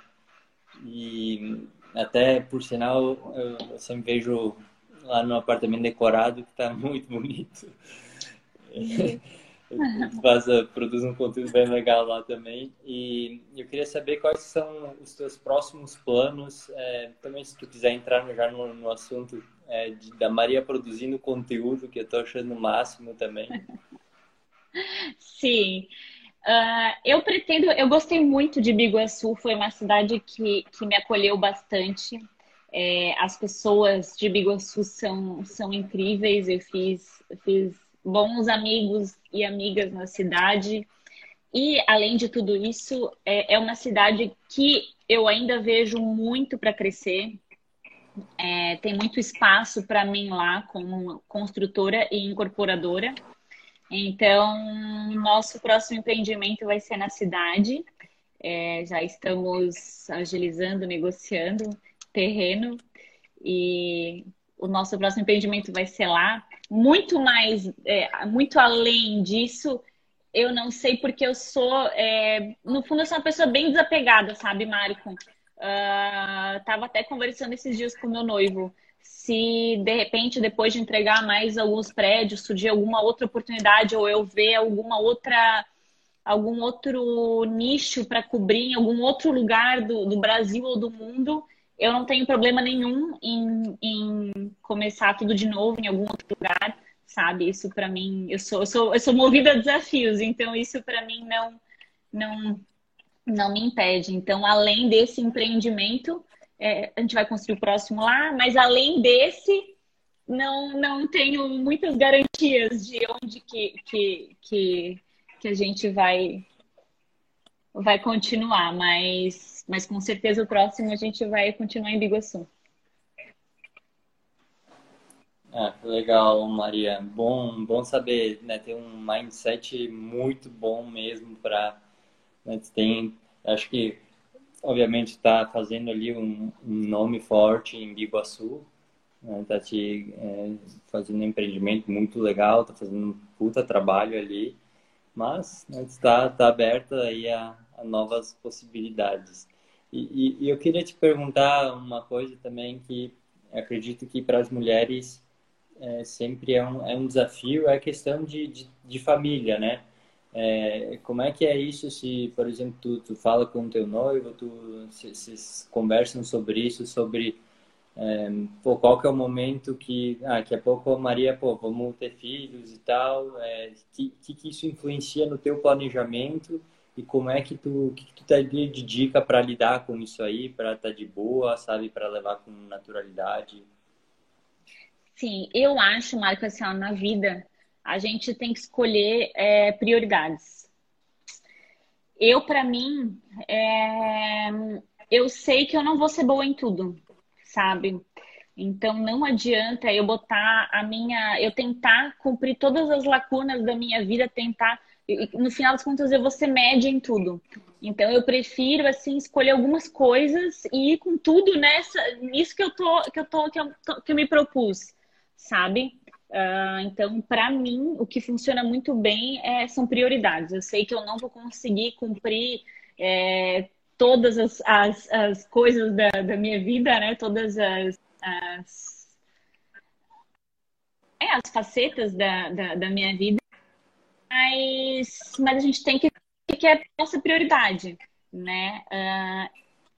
E até, por sinal, eu sempre vejo lá no apartamento decorado que está <laughs> muito bonito. <laughs> Faz, produz um conteúdo bem legal lá também. E eu queria saber quais são os teus próximos planos. É, também, se tu quiser entrar já no, no assunto é, de, da Maria produzindo conteúdo, que eu estou achando o máximo também. <laughs> Sim. Uh, eu pretendo, eu gostei muito de Biguaçu, foi uma cidade que, que me acolheu bastante. É, as pessoas de Biguaçu são, são incríveis, eu fiz, fiz bons amigos e amigas na cidade. E, além de tudo isso, é, é uma cidade que eu ainda vejo muito para crescer. É, tem muito espaço para mim lá como construtora e incorporadora. Então, nosso próximo empreendimento vai ser na cidade. É, já estamos agilizando, negociando terreno e o nosso próximo empreendimento vai ser lá. Muito mais, é, muito além disso, eu não sei porque eu sou, é, no fundo, eu sou uma pessoa bem desapegada, sabe, Marco? Uh, tava até conversando esses dias com meu noivo se de repente, depois de entregar mais alguns prédios, surgir alguma outra oportunidade ou eu ver alguma outra algum outro nicho para cobrir em algum outro lugar do, do, Brasil ou do mundo, eu não tenho problema nenhum em, em começar tudo de novo em algum outro lugar, sabe? Isso para mim, eu sou, eu sou, eu sou movida a desafios, então isso para mim não, não, não me impede. Então, além desse empreendimento, é, a gente vai construir o próximo lá, mas além desse, não, não tenho muitas garantias de onde que, que, que, que a gente vai, vai continuar, mas, mas com certeza o próximo a gente vai continuar em Biguaçu. Ah, legal, Maria. Bom, bom saber, né? Tem um mindset muito bom mesmo para, né? Tem, acho que obviamente está fazendo ali um, um, nome forte em Biguaçu, está né? Tá te é, fazendo um empreendimento muito legal, está fazendo um puta trabalho ali, mas está né, tá aberta aí a, a, novas possibilidades. E, e, e, eu queria te perguntar uma coisa também que acredito que para as mulheres é, sempre é um, é um desafio, é a questão de, de, de família, né? É, como é que é isso se, por exemplo, tu, tu fala com teu noivo, tu, vocês conversam sobre isso, sobre é, pô, qual que é o momento que, ah, daqui a pouco a Maria, pô, vamos ter filhos e tal, é, que, que, isso influencia no teu planejamento e como é que tu, que, que tu tá de dica para lidar com isso aí, para estar tá de boa, sabe, para levar com naturalidade? Sim, eu acho, Marco, assim, na vida a gente tem que escolher é, prioridades. Eu, para mim, é, eu sei que eu não vou ser boa em tudo, sabe? Então não adianta eu botar a minha, eu tentar cumprir todas as lacunas da minha vida, tentar, no final das contas eu vou ser média em tudo. Então eu prefiro assim escolher algumas coisas e ir com tudo nessa, nisso que eu tô, que eu tô, que eu, que eu me propus, sabe? Uh, então, para mim, o que funciona muito bem é, são prioridades. Eu sei que eu não vou conseguir cumprir é, todas as, as, as, coisas da, da minha vida, né? Todas as, as, é, as facetas da, da, da, minha vida, mas, mas a gente tem que que é a nossa prioridade, né? Ah,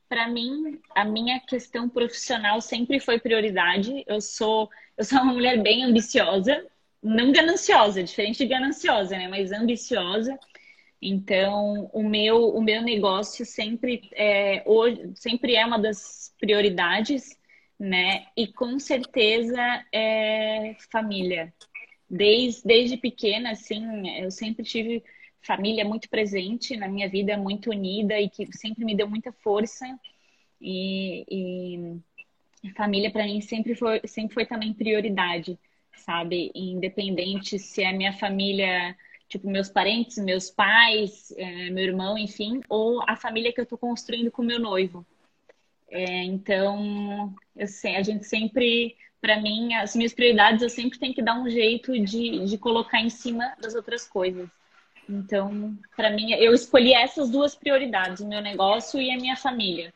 para mim, a minha questão profissional sempre foi prioridade. Eu sou eu sou uma mulher bem ambiciosa, não gananciosa, diferente de gananciosa, né? Mas ambiciosa. Então, o meu, o meu negócio sempre é, hoje, sempre é uma das prioridades, né? E com certeza é família. Desde, desde pequena, assim, eu sempre tive família muito presente na minha vida, muito unida e que sempre me deu muita força. E, e família para mim sempre foi, sempre foi também prioridade, sabe? Independente se é minha família, tipo meus parentes, meus pais, é, meu irmão, enfim, ou a família que eu estou construindo com meu noivo. É, então, eu sei, a gente sempre para mim, as minhas prioridades eu sempre tenho que dar um jeito de, de colocar em cima das outras coisas. Então, para mim, eu escolhi essas duas prioridades, o meu negócio e a minha família.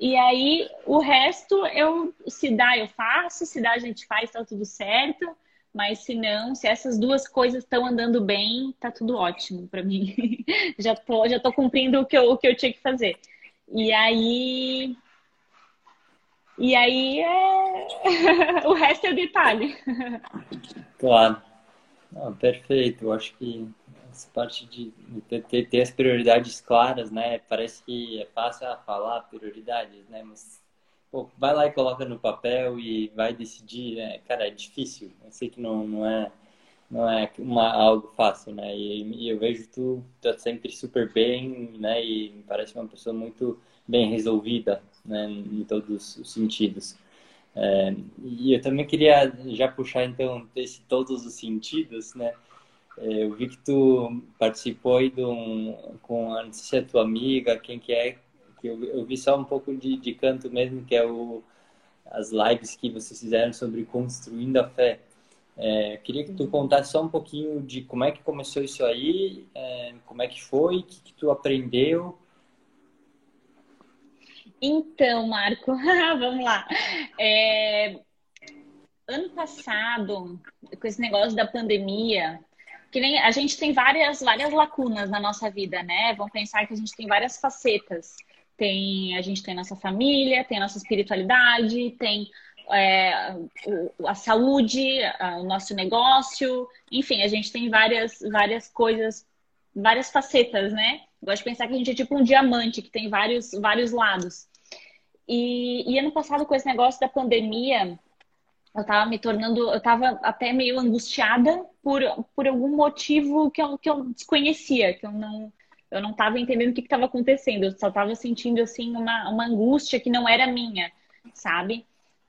E aí, o resto, eu se dá, eu faço, se dá, a gente faz, tá tudo certo. Mas se não, se essas duas coisas estão andando bem, tá tudo ótimo para mim. <laughs> já tô, já tô cumprindo o que eu, o que eu tinha que fazer. E aí, e aí é... <laughs> o resto é detalhe. Claro. Não, perfeito. Eu acho que essa parte de ter, ter, as prioridades claras, né? Parece que é fácil falar prioridades, né? Mas pô, vai lá e coloca no papel e vai decidir, né? Cara, é difícil. Eu sei que não, não é não é uma, algo fácil, né? E, e eu vejo tu tá sempre super bem, né? E me parece uma pessoa muito bem resolvida, né? Em todos os sentidos. É, e eu também queria já puxar então esse todos os sentidos, né? É, eu vi que tu participou aí de um, com, não sei se é tua amiga, quem que é, que eu, eu vi só um pouco de, de canto mesmo, que é o, as lives que vocês fizeram sobre construindo a fé. É, queria que tu contasse só um pouquinho de como é que começou isso aí, é, como é que foi, o que, que tu aprendeu. Então, Marco, <laughs> vamos lá. É, ano passado, com esse negócio da pandemia, que nem a gente tem várias, várias lacunas na nossa vida, né? Vamos pensar que a gente tem várias facetas. Tem, a gente tem nossa família, tem nossa espiritualidade, tem é, a saúde, o nosso negócio, enfim, a gente tem várias, várias coisas, várias facetas, né? Gosto de pensar que a gente é tipo um diamante que tem vários, vários lados. E, e ano passado, com esse negócio da pandemia, eu tava me tornando, eu tava até meio angustiada por, por algum motivo que eu, que eu desconhecia, que eu não, eu não tava entendendo o que estava acontecendo, eu só tava sentindo, assim, uma, uma angústia que não era minha, sabe?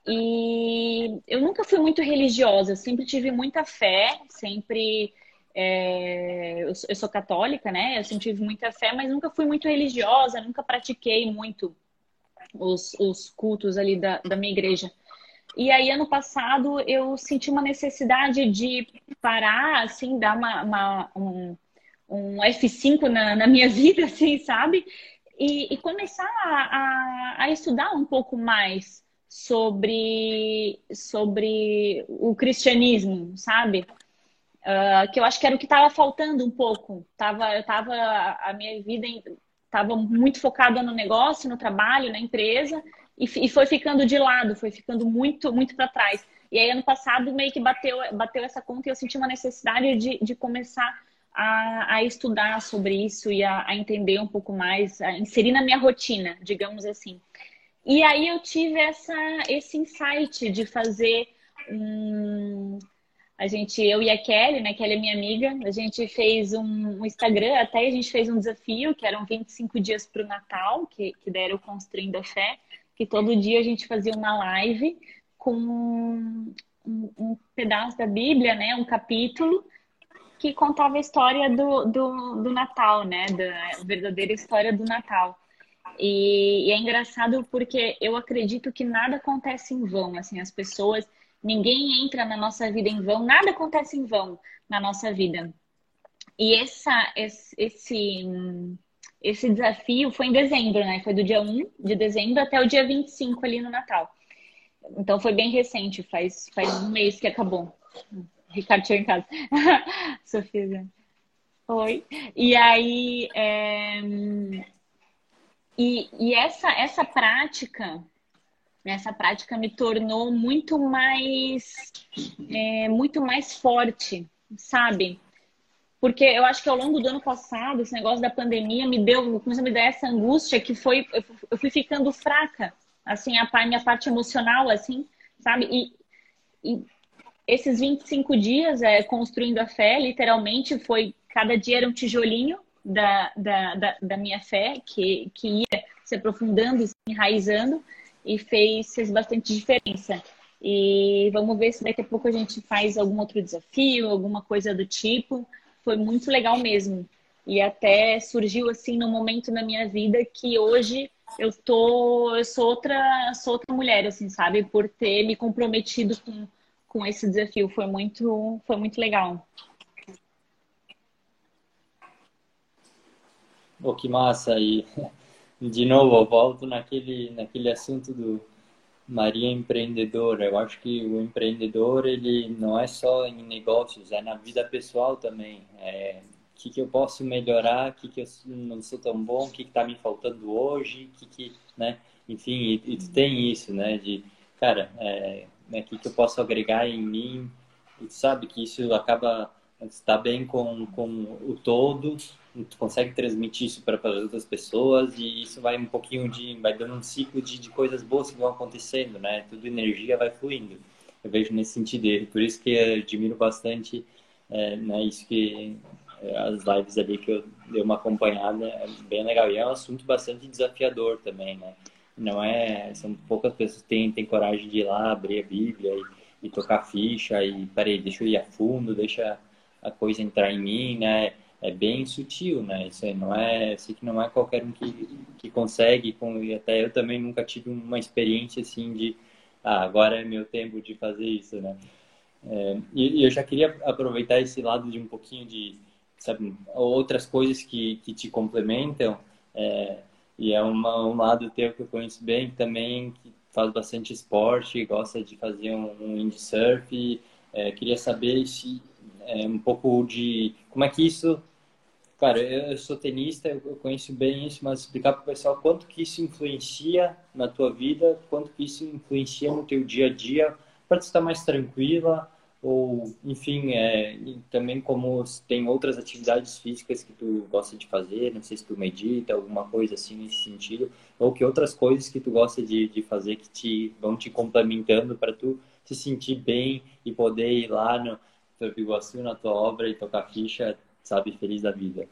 E eu nunca fui muito religiosa, eu sempre tive muita fé, sempre. É, eu, eu, sou católica, né? Eu sempre tive muita fé, mas nunca fui muito religiosa, nunca pratiquei muito os, os cultos ali da, da minha igreja. E aí, ano passado, eu senti uma necessidade de parar, assim, dar uma, uma um, um F5 na, na, minha <laughs> vida, assim, sabe? E, e começar a, a, a, estudar um pouco mais sobre, sobre o cristianismo, sabe? Uh, que eu acho que era o que estava faltando um pouco. Tava, eu tava, a minha vida estava muito focada no negócio, no trabalho, na empresa, e, foi ficando de lado, foi ficando muito, muito para trás. E aí, ano passado, meio que bateu, bateu essa conta e eu senti uma necessidade de, de começar a, a estudar sobre isso e a, a, entender um pouco mais, a inserir na minha rotina, digamos assim. E aí eu tive essa, esse insight de fazer um. A gente, eu e a Kelly, né? Kelly é minha amiga, a gente fez um, um Instagram, até a gente fez um desafio, que eram 25 dias para o Natal, que, que deram Construindo a Fé que todo dia a gente fazia uma live com um, um pedaço da Bíblia, né, um capítulo que contava a história do, do, do Natal, né, da verdadeira história do Natal. E, e, é engraçado porque eu acredito que nada acontece em vão, assim, as pessoas, ninguém entra na nossa vida em vão, nada acontece em vão na nossa vida. E essa, esse, esse esse desafio foi em dezembro, né? Foi do dia 1 de dezembro até o dia 25 ali no Natal. Então foi bem recente, faz, faz um mês que acabou. Ricardo chegou em casa. Sofia. Oi. E aí. É... E, e essa, essa prática, essa prática me tornou muito mais, é, muito mais forte, sabe? Porque eu acho que ao longo do ano passado, esse negócio da pandemia me deu, começou a me dar essa angústia que foi, eu fui ficando fraca, assim, a minha parte emocional, assim, sabe? E, e esses 25 dias é, construindo a fé, literalmente, foi, cada dia era um tijolinho da, da, da, da minha fé, que, que ia se aprofundando, se enraizando, e fez, fez bastante diferença. E vamos ver se daqui a pouco a gente faz algum outro desafio, alguma coisa do tipo foi muito legal mesmo. E até surgiu assim num momento na minha vida que hoje eu tô, eu sou outra, sou outra mulher, assim, sabe? Por ter me comprometido com, com esse desafio, foi muito, foi muito legal. Oh, que massa! E, <laughs> de novo, volto naquele, naquele assunto do Maria empreendedora. Eu acho que o empreendedor, ele não é só em negócios, é na vida pessoal também. É, o que, que eu posso melhorar, o que, que eu não sou tão bom, o que está me faltando hoje, que, que, né? Enfim, e, e tu tem isso, né? De, cara, é, né, o que, que eu posso agregar em mim? E tu sabe que isso acaba está bem com, com o todo, tu consegue transmitir isso para as outras pessoas e isso vai um pouquinho de, vai dando um ciclo de, de coisas boas que vão acontecendo, né? Tudo energia vai fluindo. Eu vejo nesse sentido, por isso que admiro bastante, é, né? Isso que é, as lives ali que eu dei uma acompanhada é bem legal e é um assunto bastante desafiador também, né? Não é, são poucas pessoas que têm, têm coragem de ir lá abrir a Bíblia e, e tocar ficha e peraí, deixa eu ir a fundo, deixa a coisa entrar em mim, né? É bem sutil, né? Isso não é, sei que não é qualquer um que, que consegue, com, e até eu também nunca tive uma experiência assim de, ah, agora é meu tempo de fazer isso, né? É, e, e, eu já queria aproveitar esse lado de um pouquinho de, sabe, outras coisas que, que te complementam, é, e é uma, um lado teu que eu conheço bem, também que faz bastante esporte, gosta de fazer um, um é, queria saber se é, um pouco de como é que isso Cara, eu sou tenista, eu conheço bem isso, mas explicar para o pessoal quanto que isso influencia na tua vida, quanto que isso influencia no teu dia a dia, para estar mais tranquila, ou, enfim, é, também como tem outras atividades físicas que tu gosta de fazer, não sei se tu medita, alguma coisa assim nesse sentido, ou que outras coisas que tu gosta de, de fazer que te vão te complementando para tu se sentir bem e poder ir lá no, Turvo Iguaçu na tua obra e tocar ficha, sabe, feliz da vida.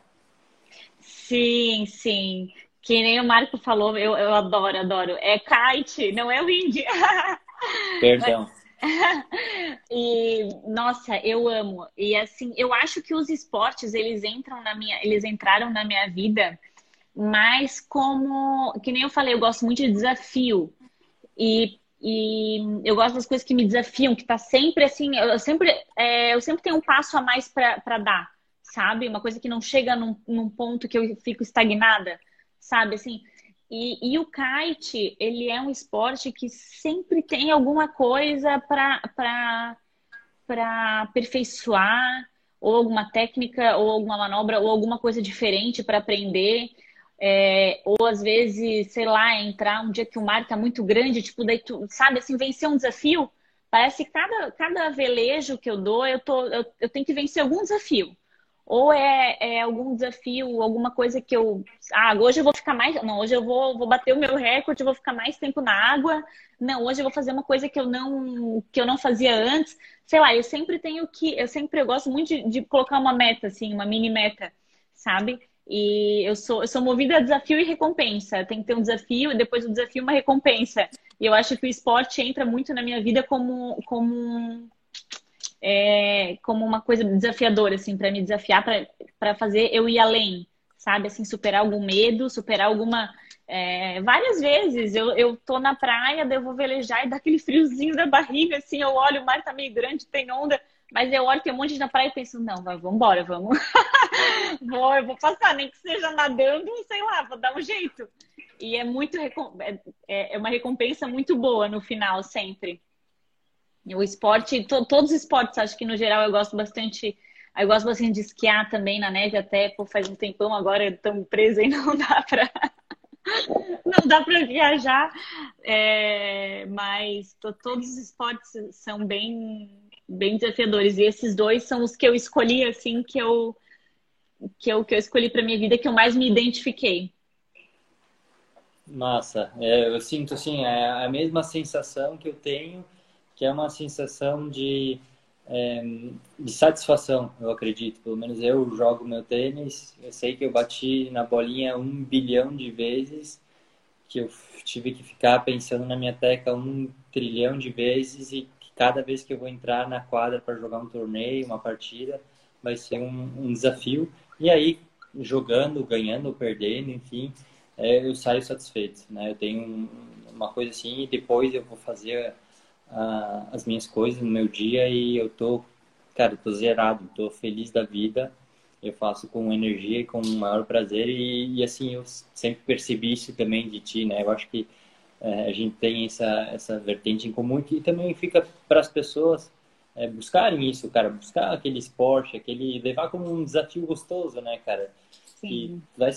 Sim, sim. Que nem o Marco falou, eu, eu adoro, adoro. É kite, não é wind. <laughs> Perdão. <laughs> e nossa, eu amo. E assim, eu acho que os esportes eles entram na minha, eles entraram na minha vida, mas como, que nem eu falei, eu gosto muito de desafio. E e eu gosto das coisas que me desafiam, que tá sempre assim, eu sempre, é, eu sempre tenho um passo a mais para dar, sabe? Uma coisa que não chega num, num, ponto que eu fico estagnada, sabe? Assim, e, e, o kite, ele é um esporte que sempre tem alguma coisa para aperfeiçoar, ou alguma técnica, ou alguma manobra, ou alguma coisa diferente para aprender. É, ou às vezes, sei lá, entrar um dia que o mar tá muito grande, tipo, daí tu, sabe, assim, vencer um desafio. Parece que cada, cada velejo que eu dou, eu, tô, eu, eu tenho que vencer algum desafio. Ou é, é, algum desafio, alguma coisa que eu. Ah, hoje eu vou ficar mais. Não, hoje eu vou, vou bater o meu recorde, vou ficar mais tempo na água. Não, hoje eu vou fazer uma coisa que eu não, que eu não fazia antes. Sei lá, eu sempre tenho que. Eu sempre eu gosto muito de, de colocar uma meta, assim, uma mini meta, sabe? E eu sou, eu sou movida a desafio e recompensa. Tem que ter um desafio e depois do desafio uma recompensa. E eu acho que o esporte entra muito na minha vida como, como, é, como uma coisa desafiadora, assim, para me desafiar, para fazer eu ir além, sabe? Assim, superar algum medo, superar alguma. É, várias vezes eu, eu tô na praia, eu vou velejar e dá aquele friozinho da barriga, assim, eu olho, o mar tá meio grande, tem onda. Mas eu olho, tem um monte de na praia e penso, não, vamos embora, vamos. <laughs> vou, eu vou passar, nem que seja nadando, sei lá, vou dar um jeito. E é muito é, é, é uma recompensa muito boa no final, sempre. O esporte, to, todos os esportes, acho que no geral eu gosto bastante. Eu gosto bastante de esquiar também na neve, até pô, faz um tempão agora estamos presos e <laughs> não dá para não dá para viajar, é, mas todos os esportes são bem bem desafiadores. E esses dois são os que eu escolhi, assim, que eu, que eu, que eu escolhi para minha vida, que eu mais me identifiquei. Massa. É, eu sinto, assim, é a mesma sensação que eu tenho, que é uma sensação de, é, de satisfação, eu acredito. Pelo menos eu jogo meu tênis, eu sei que eu bati na bolinha um bilhão de vezes, que eu tive que ficar pensando na minha teca um trilhão de vezes e cada vez que eu vou entrar na quadra para jogar um torneio, uma partida, vai ser um, um, desafio. E aí, jogando, ganhando perdendo, enfim, é, eu saio satisfeito, né? Eu tenho uma coisa assim e depois eu vou fazer uh, as minhas coisas no meu dia e eu tô, cara, eu tô zerado, tô feliz da vida. Eu faço com energia e com o maior prazer e, e assim eu sempre percebi isso também de ti, né? Eu acho que é, a gente tem essa essa vertente em comum que também fica para as pessoas é, buscarem isso, cara, buscar aquele esporte, aquele levar como um desafio gostoso, né, cara? Sim. Que vai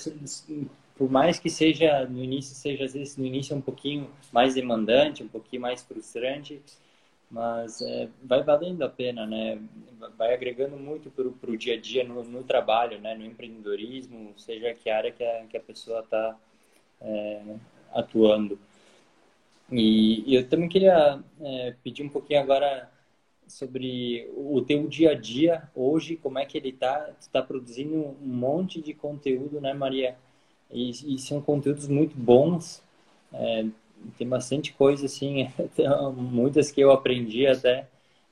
por mais que seja no início seja às vezes no início é um pouquinho mais demandante um pouquinho mais frustrante mas é, vai valendo a pena né vai agregando muito para o dia a dia no, no, trabalho né no empreendedorismo seja que área que a, que a pessoa está é, atuando e, e, eu também queria é, pedir um pouquinho agora sobre o teu dia a dia hoje como é que ele está tu está produzindo um monte de conteúdo né Maria e, e são conteúdos muito bons. É, tem bastante coisa, assim, <laughs> muitas que eu aprendi até,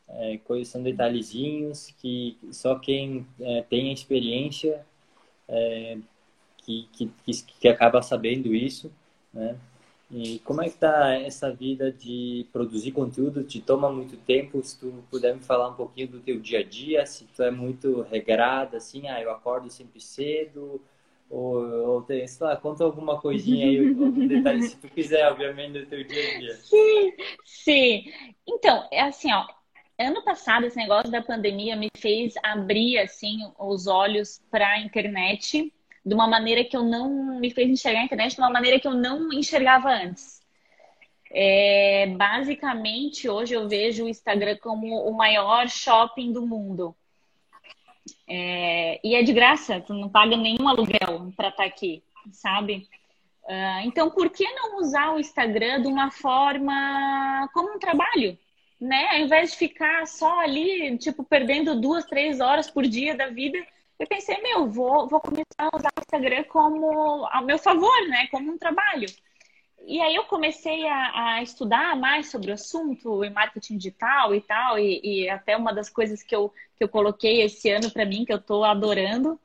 é, coisas são detalhezinhos que só quem é, tem a experiência é, que, que, que, acaba sabendo isso, né? E como é que tá essa vida de produzir conteúdo? Te toma muito tempo? Se tu puder me falar um pouquinho do teu dia a dia, se tu é muito regrada, assim, ah, eu acordo sempre cedo, ou, ou tem, sei lá, conta alguma coisinha aí, <laughs> algum detalhe, se tu quiser, obviamente, do teu dia a dia. Sim, sim. Então, é assim, ó, ano passado esse negócio da pandemia me fez abrir, assim, os olhos para a internet de uma maneira que eu não me fez enxergar a internet de uma maneira que eu não enxergava antes. É, basicamente, hoje eu vejo o Instagram como o maior shopping do mundo. É, e é de graça, tu não paga nenhum aluguel para estar tá aqui, sabe? Uh, então, por que não usar o Instagram de uma forma como um trabalho? Né? Ao invés de ficar só ali, tipo, perdendo duas, três horas por dia da vida, eu pensei, meu, vou, vou começar a usar o Instagram como ao meu favor, né? Como um trabalho. E aí eu comecei a, a, estudar mais sobre o assunto, em marketing digital e tal, e, e, até uma das coisas que eu, que eu coloquei esse ano para mim, que eu estou adorando.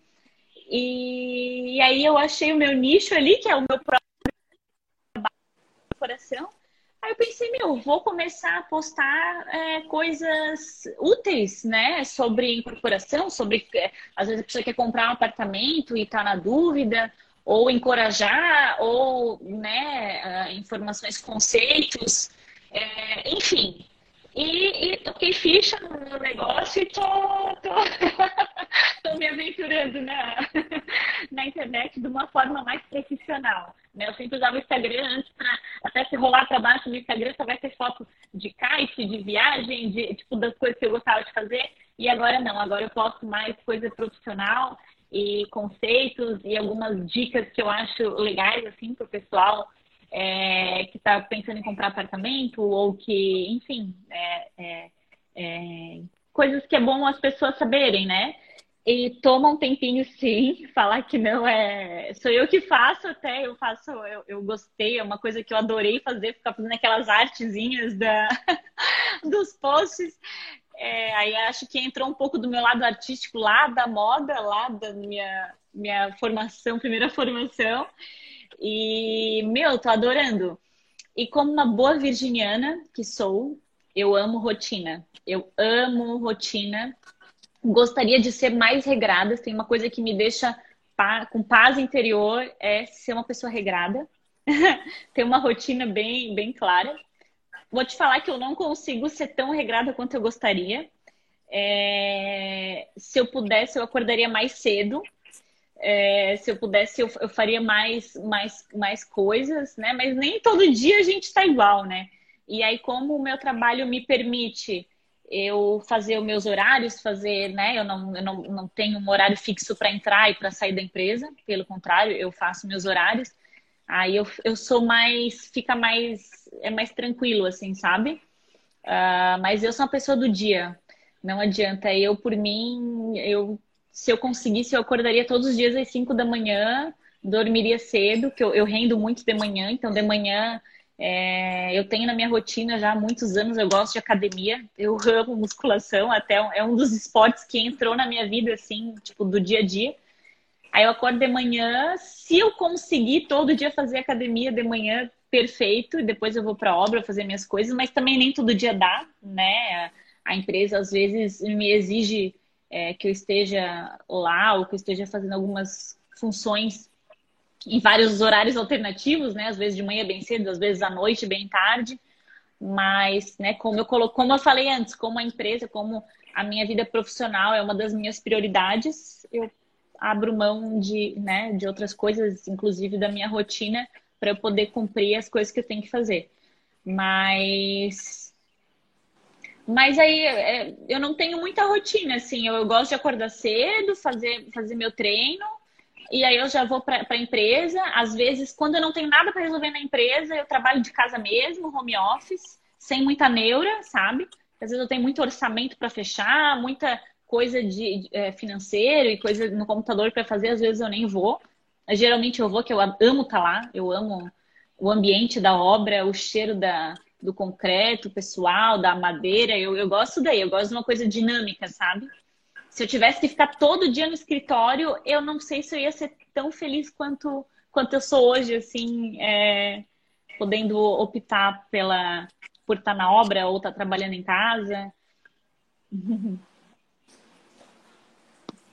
E, e, aí eu achei o meu nicho ali, que é o meu próprio coração. Aí eu pensei, meu, vou começar a postar é, coisas úteis, né? Sobre incorporação, sobre. É, às vezes a pessoa quer comprar um apartamento e está na dúvida, ou encorajar, ou né, ah, informações, conceitos, é, enfim. E, e, toquei ficha no negócio e tô, tô, <laughs> tô me aventurando na, <laughs> na internet de uma forma mais profissional. Né? Eu sempre usava o Instagram antes para até se rolar para baixo no Instagram só vai ter foto de kite, de viagem, de tipo das coisas que eu gostava de fazer. E agora não, agora eu posto mais coisa profissional e conceitos e algumas dicas que eu acho legais assim para o pessoal é, que está pensando em comprar apartamento ou que, enfim, é, é, é, coisas que é bom as pessoas saberem, né? E toma um tempinho sim, <laughs> falar que não é. Sou eu que faço até, eu faço, eu, eu gostei, é uma coisa que eu adorei fazer, ficar fazendo aquelas artezinhas da, <laughs> dos posts. É, aí acho que entrou um pouco do meu lado artístico lá da moda, lá da minha, minha formação, primeira formação. E, meu, tô adorando. E como uma boa virginiana que sou, eu amo rotina. Eu amo rotina. Gostaria de ser mais regrada. Tem uma coisa que me deixa com paz interior é ser uma pessoa regrada. <laughs> Ter uma rotina bem, bem clara. Vou te falar que eu não consigo ser tão regrada quanto eu gostaria. É... Se eu pudesse, eu acordaria mais cedo. É... Se eu pudesse, eu, eu, faria mais, mais, mais coisas, né? Mas nem todo dia a gente está igual, né? E aí, como o meu trabalho me permite eu fazer os meus horários, fazer, né? Eu não, eu não, não tenho um horário fixo para entrar e para sair da empresa, pelo contrário, eu faço meus horários. Aí eu, eu sou mais, fica mais, é mais tranquilo, assim, sabe? Uh, mas eu sou uma pessoa do dia. Não adianta. Eu, por mim, eu, se eu conseguisse, eu acordaria todos os dias às 5 da manhã, dormiria cedo, que eu, eu rendo muito de manhã, então de manhã é, eu tenho na minha rotina já há muitos anos, eu gosto de academia, eu <laughs> amo musculação, até é um dos esportes que entrou na minha vida, assim, tipo, do dia a dia. Aí eu acordo de manhã, se eu conseguir todo dia fazer academia de manhã, perfeito, e depois eu vou para a obra fazer minhas coisas, mas também nem todo dia dá, né? A empresa às vezes me exige é, que eu esteja lá ou que eu esteja fazendo algumas funções em vários horários alternativos, né? Às vezes de manhã bem cedo, às vezes à noite bem tarde. Mas, né, como eu colo... como eu falei antes, como a empresa, como a minha vida profissional é uma das minhas prioridades, eu abro mão de, né, de outras coisas, inclusive da minha rotina, para eu poder cumprir as coisas que eu tenho que fazer. Mas mas aí é, eu não tenho muita rotina, assim. Eu, eu, gosto de acordar cedo, fazer, fazer meu treino, e aí eu já vou para a empresa. Às vezes, quando eu não tenho nada para resolver na empresa, eu trabalho de casa mesmo, home office, sem muita neura, sabe? Às vezes eu tenho muito orçamento para fechar, muita coisa de é, financeiro e coisa no computador para fazer, às vezes eu nem vou. Geralmente eu vou, que eu amo estar tá lá, eu amo o ambiente da obra, o cheiro da, do concreto pessoal, da madeira. Eu, eu gosto daí, eu gosto de uma coisa dinâmica, sabe? Se eu tivesse que ficar todo dia no escritório, eu não sei se eu ia ser tão feliz quanto, quanto eu sou hoje, assim, é, podendo optar pela, por estar na obra ou estar trabalhando em casa. <laughs>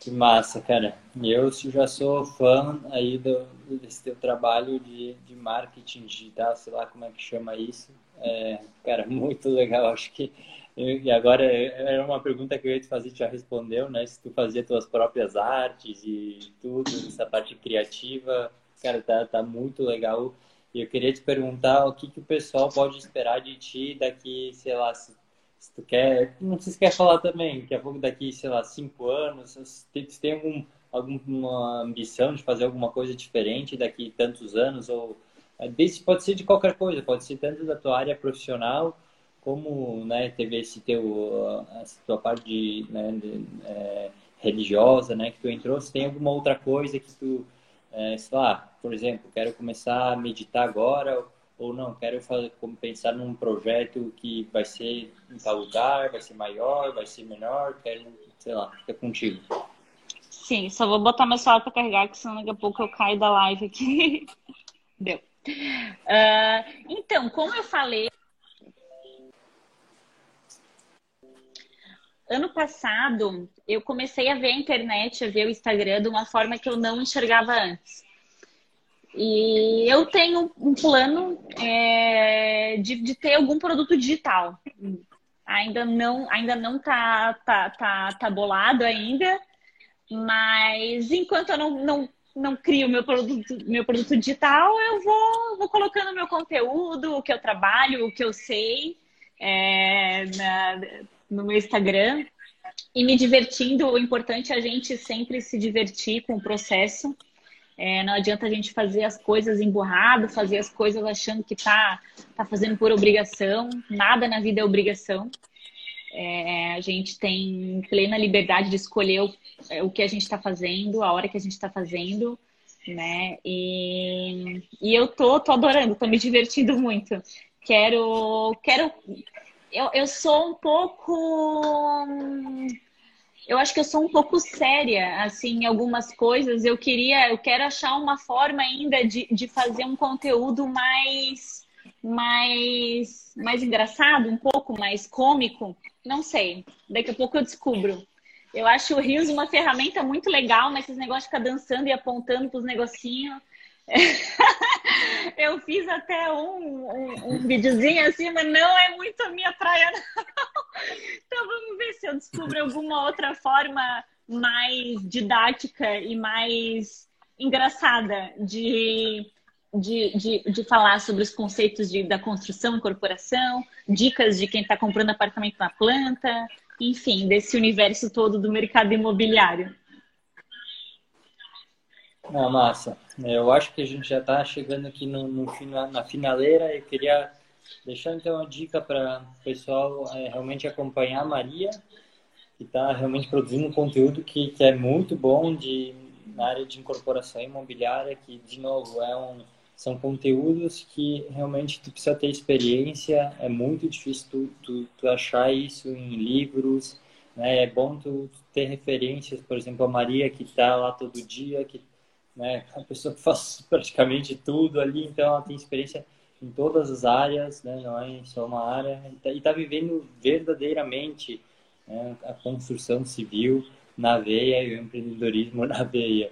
Que massa, cara. Eu já sou fã aí do, desse teu trabalho de, de marketing digital, sei lá como é que chama isso. É, cara, <laughs> muito legal. Acho que. E agora era uma pergunta que eu ia te fazer, já respondeu, né? Se tu fazia tuas próprias artes e tudo, essa parte criativa, cara, tá, tá muito legal. E eu queria te perguntar o que, que o pessoal pode esperar de ti daqui, sei lá, se se tu quer, não sei se quer falar também, daqui a pouco daqui, sei lá, cinco anos, se tem algum, alguma ambição de fazer alguma coisa diferente daqui tantos anos, ou é, desde, pode ser de qualquer coisa, pode ser tanto da tua área profissional, como né, teve esse teu, essa tua parte de, né, de, é, religiosa, né, que tu entrou, se tem alguma outra coisa que tu, é, sei lá, por exemplo, quero começar a meditar agora, ou não, quero fazer, como pensar num projeto que vai ser em tal lugar, vai ser maior, vai ser menor, quero, sei lá, fica contigo. Sim, só vou botar meu celular para carregar, que senão daqui a pouco eu caio da live aqui. <laughs> Deu. Uh, então, como eu falei, ano passado eu comecei a ver a internet, a ver o Instagram de uma forma que eu não enxergava antes. E eu tenho um plano é, de, de, ter algum produto digital. Ainda não, ainda não tá, tá, tá, tá bolado ainda, mas enquanto eu não, não, não crio meu produto, meu produto digital, eu vou, vou colocando meu conteúdo, o que eu trabalho, o que eu sei é, na, no meu Instagram e me divertindo. O importante é a gente sempre se divertir com o processo. É, não adianta a gente fazer as coisas emburrado, fazer as coisas achando que tá, tá fazendo por obrigação. Nada na vida é obrigação. É, a gente tem plena liberdade de escolher o, é, o que a gente está fazendo, a hora que a gente está fazendo, né? E, e eu tô, tô adorando, tô me divertindo muito. Quero, quero. Eu, eu sou um pouco eu acho que eu sou um pouco séria, assim, em algumas coisas. Eu queria, eu quero achar uma forma ainda de, de fazer um conteúdo mais, mais, mais engraçado, um pouco mais cômico. Não sei. Daqui a pouco eu descubro. Eu acho o Rios uma ferramenta muito legal, mas esses negócios de ficar dançando e apontando para os negocinhos. <laughs> eu fiz até um, um, um videozinho assim, mas não é muito a minha praia, não. Então vamos ver se eu descubro alguma outra forma mais didática e mais engraçada de, de, de, de falar sobre os conceitos de, da construção corporação, dicas de quem está comprando apartamento na planta, enfim, desse universo todo do mercado imobiliário. Ah, massa. Eu acho que a gente já está chegando aqui no, no, na finaleira. Eu queria deixar então uma dica para o pessoal é, realmente acompanhar a Maria, que está realmente produzindo um conteúdo que, que é muito bom de, na área de incorporação imobiliária, que, de novo, é um, são conteúdos que realmente tu precisa ter experiência. É muito difícil tu, tu, tu achar isso em livros, né? É bom tu ter referências, por exemplo, a Maria que está lá todo dia, que né, a pessoa que faz <laughs> praticamente tudo ali, então ela tem experiência em todas as áreas, né? Não é só uma área e está tá vivendo verdadeiramente né, a construção civil na veia e o empreendedorismo <laughs> na veia,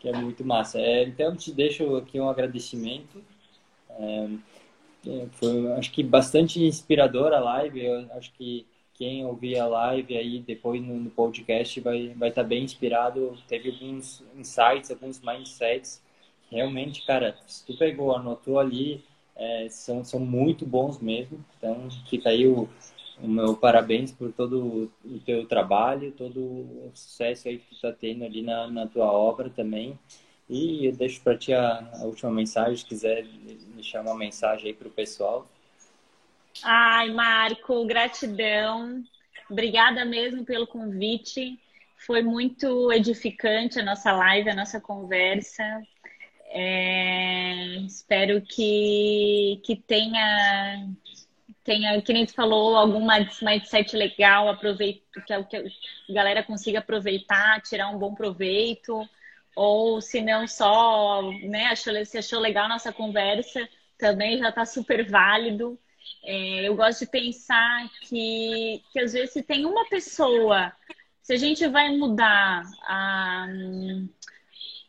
que é muito massa. É, então, te deixo aqui um agradecimento. É, é foi, acho que bastante inspiradora a live. Eu acho que quem ouvir a live aí depois no, no podcast vai vai estar tá bem inspirado. Teve alguns insights, alguns mindsets. Realmente, cara, se tu pegou, anotou ali, é, são, são muito bons mesmo. Então, fica aí o, o meu parabéns por todo o teu trabalho, todo o sucesso aí que tu está tendo ali na, na tua obra também. E eu deixo para ti a, a, última mensagem, se quiser deixar uma mensagem aí para o pessoal. Ai, Marco, gratidão. Obrigada mesmo pelo convite. Foi muito edificante a nossa live, a nossa conversa. É, espero que, que tenha tenha, que nem tu falou, algum mindset legal, aproveito, que, a galera consiga aproveitar, tirar um bom proveito, ou se não só, né, achou, se achou legal a nossa conversa, também já está super válido. É, eu gosto de pensar que, que às vezes se tem uma pessoa, se a gente vai mudar a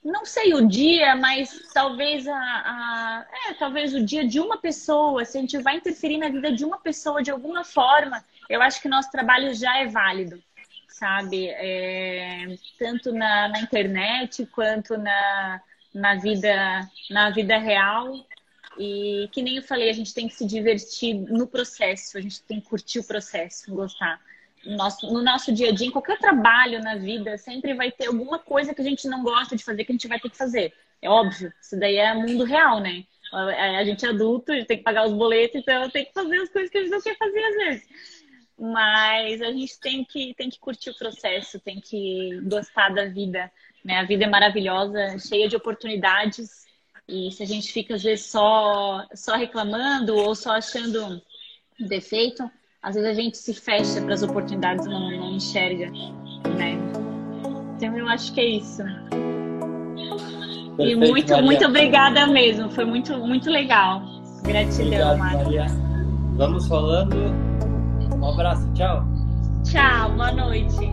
não sei o dia, mas talvez a, a, é, talvez o dia de uma pessoa, se a gente vai interferir na vida de uma pessoa de alguma forma, eu acho que nosso trabalho já é válido, sabe? É, tanto na, na, internet quanto na, na vida na vida real. E que nem eu falei, a gente tem que se divertir no processo, a gente tem que curtir o processo, gostar no nosso, no nosso dia a dia, em qualquer trabalho na vida, sempre vai ter alguma coisa que a gente não gosta de fazer que a gente vai ter que fazer. É óbvio, isso daí é mundo real, né? A gente é adulto, a gente tem que pagar os boletos, então tem que fazer as coisas que a gente não quer fazer às vezes. Mas a gente tem que, tem que curtir o processo, tem que gostar da vida. Né? A vida é maravilhosa, cheia de oportunidades. E se a gente fica, às vezes, só, só reclamando ou só achando defeito, às vezes a gente se fecha para as oportunidades e não, não enxerga, né? Então eu acho que é isso. Perfeito, e muito, Maria. muito obrigada mesmo. Foi muito, muito legal. Gratidão, Obrigado, Maria. Vamos falando. Um abraço, tchau. Tchau, boa noite.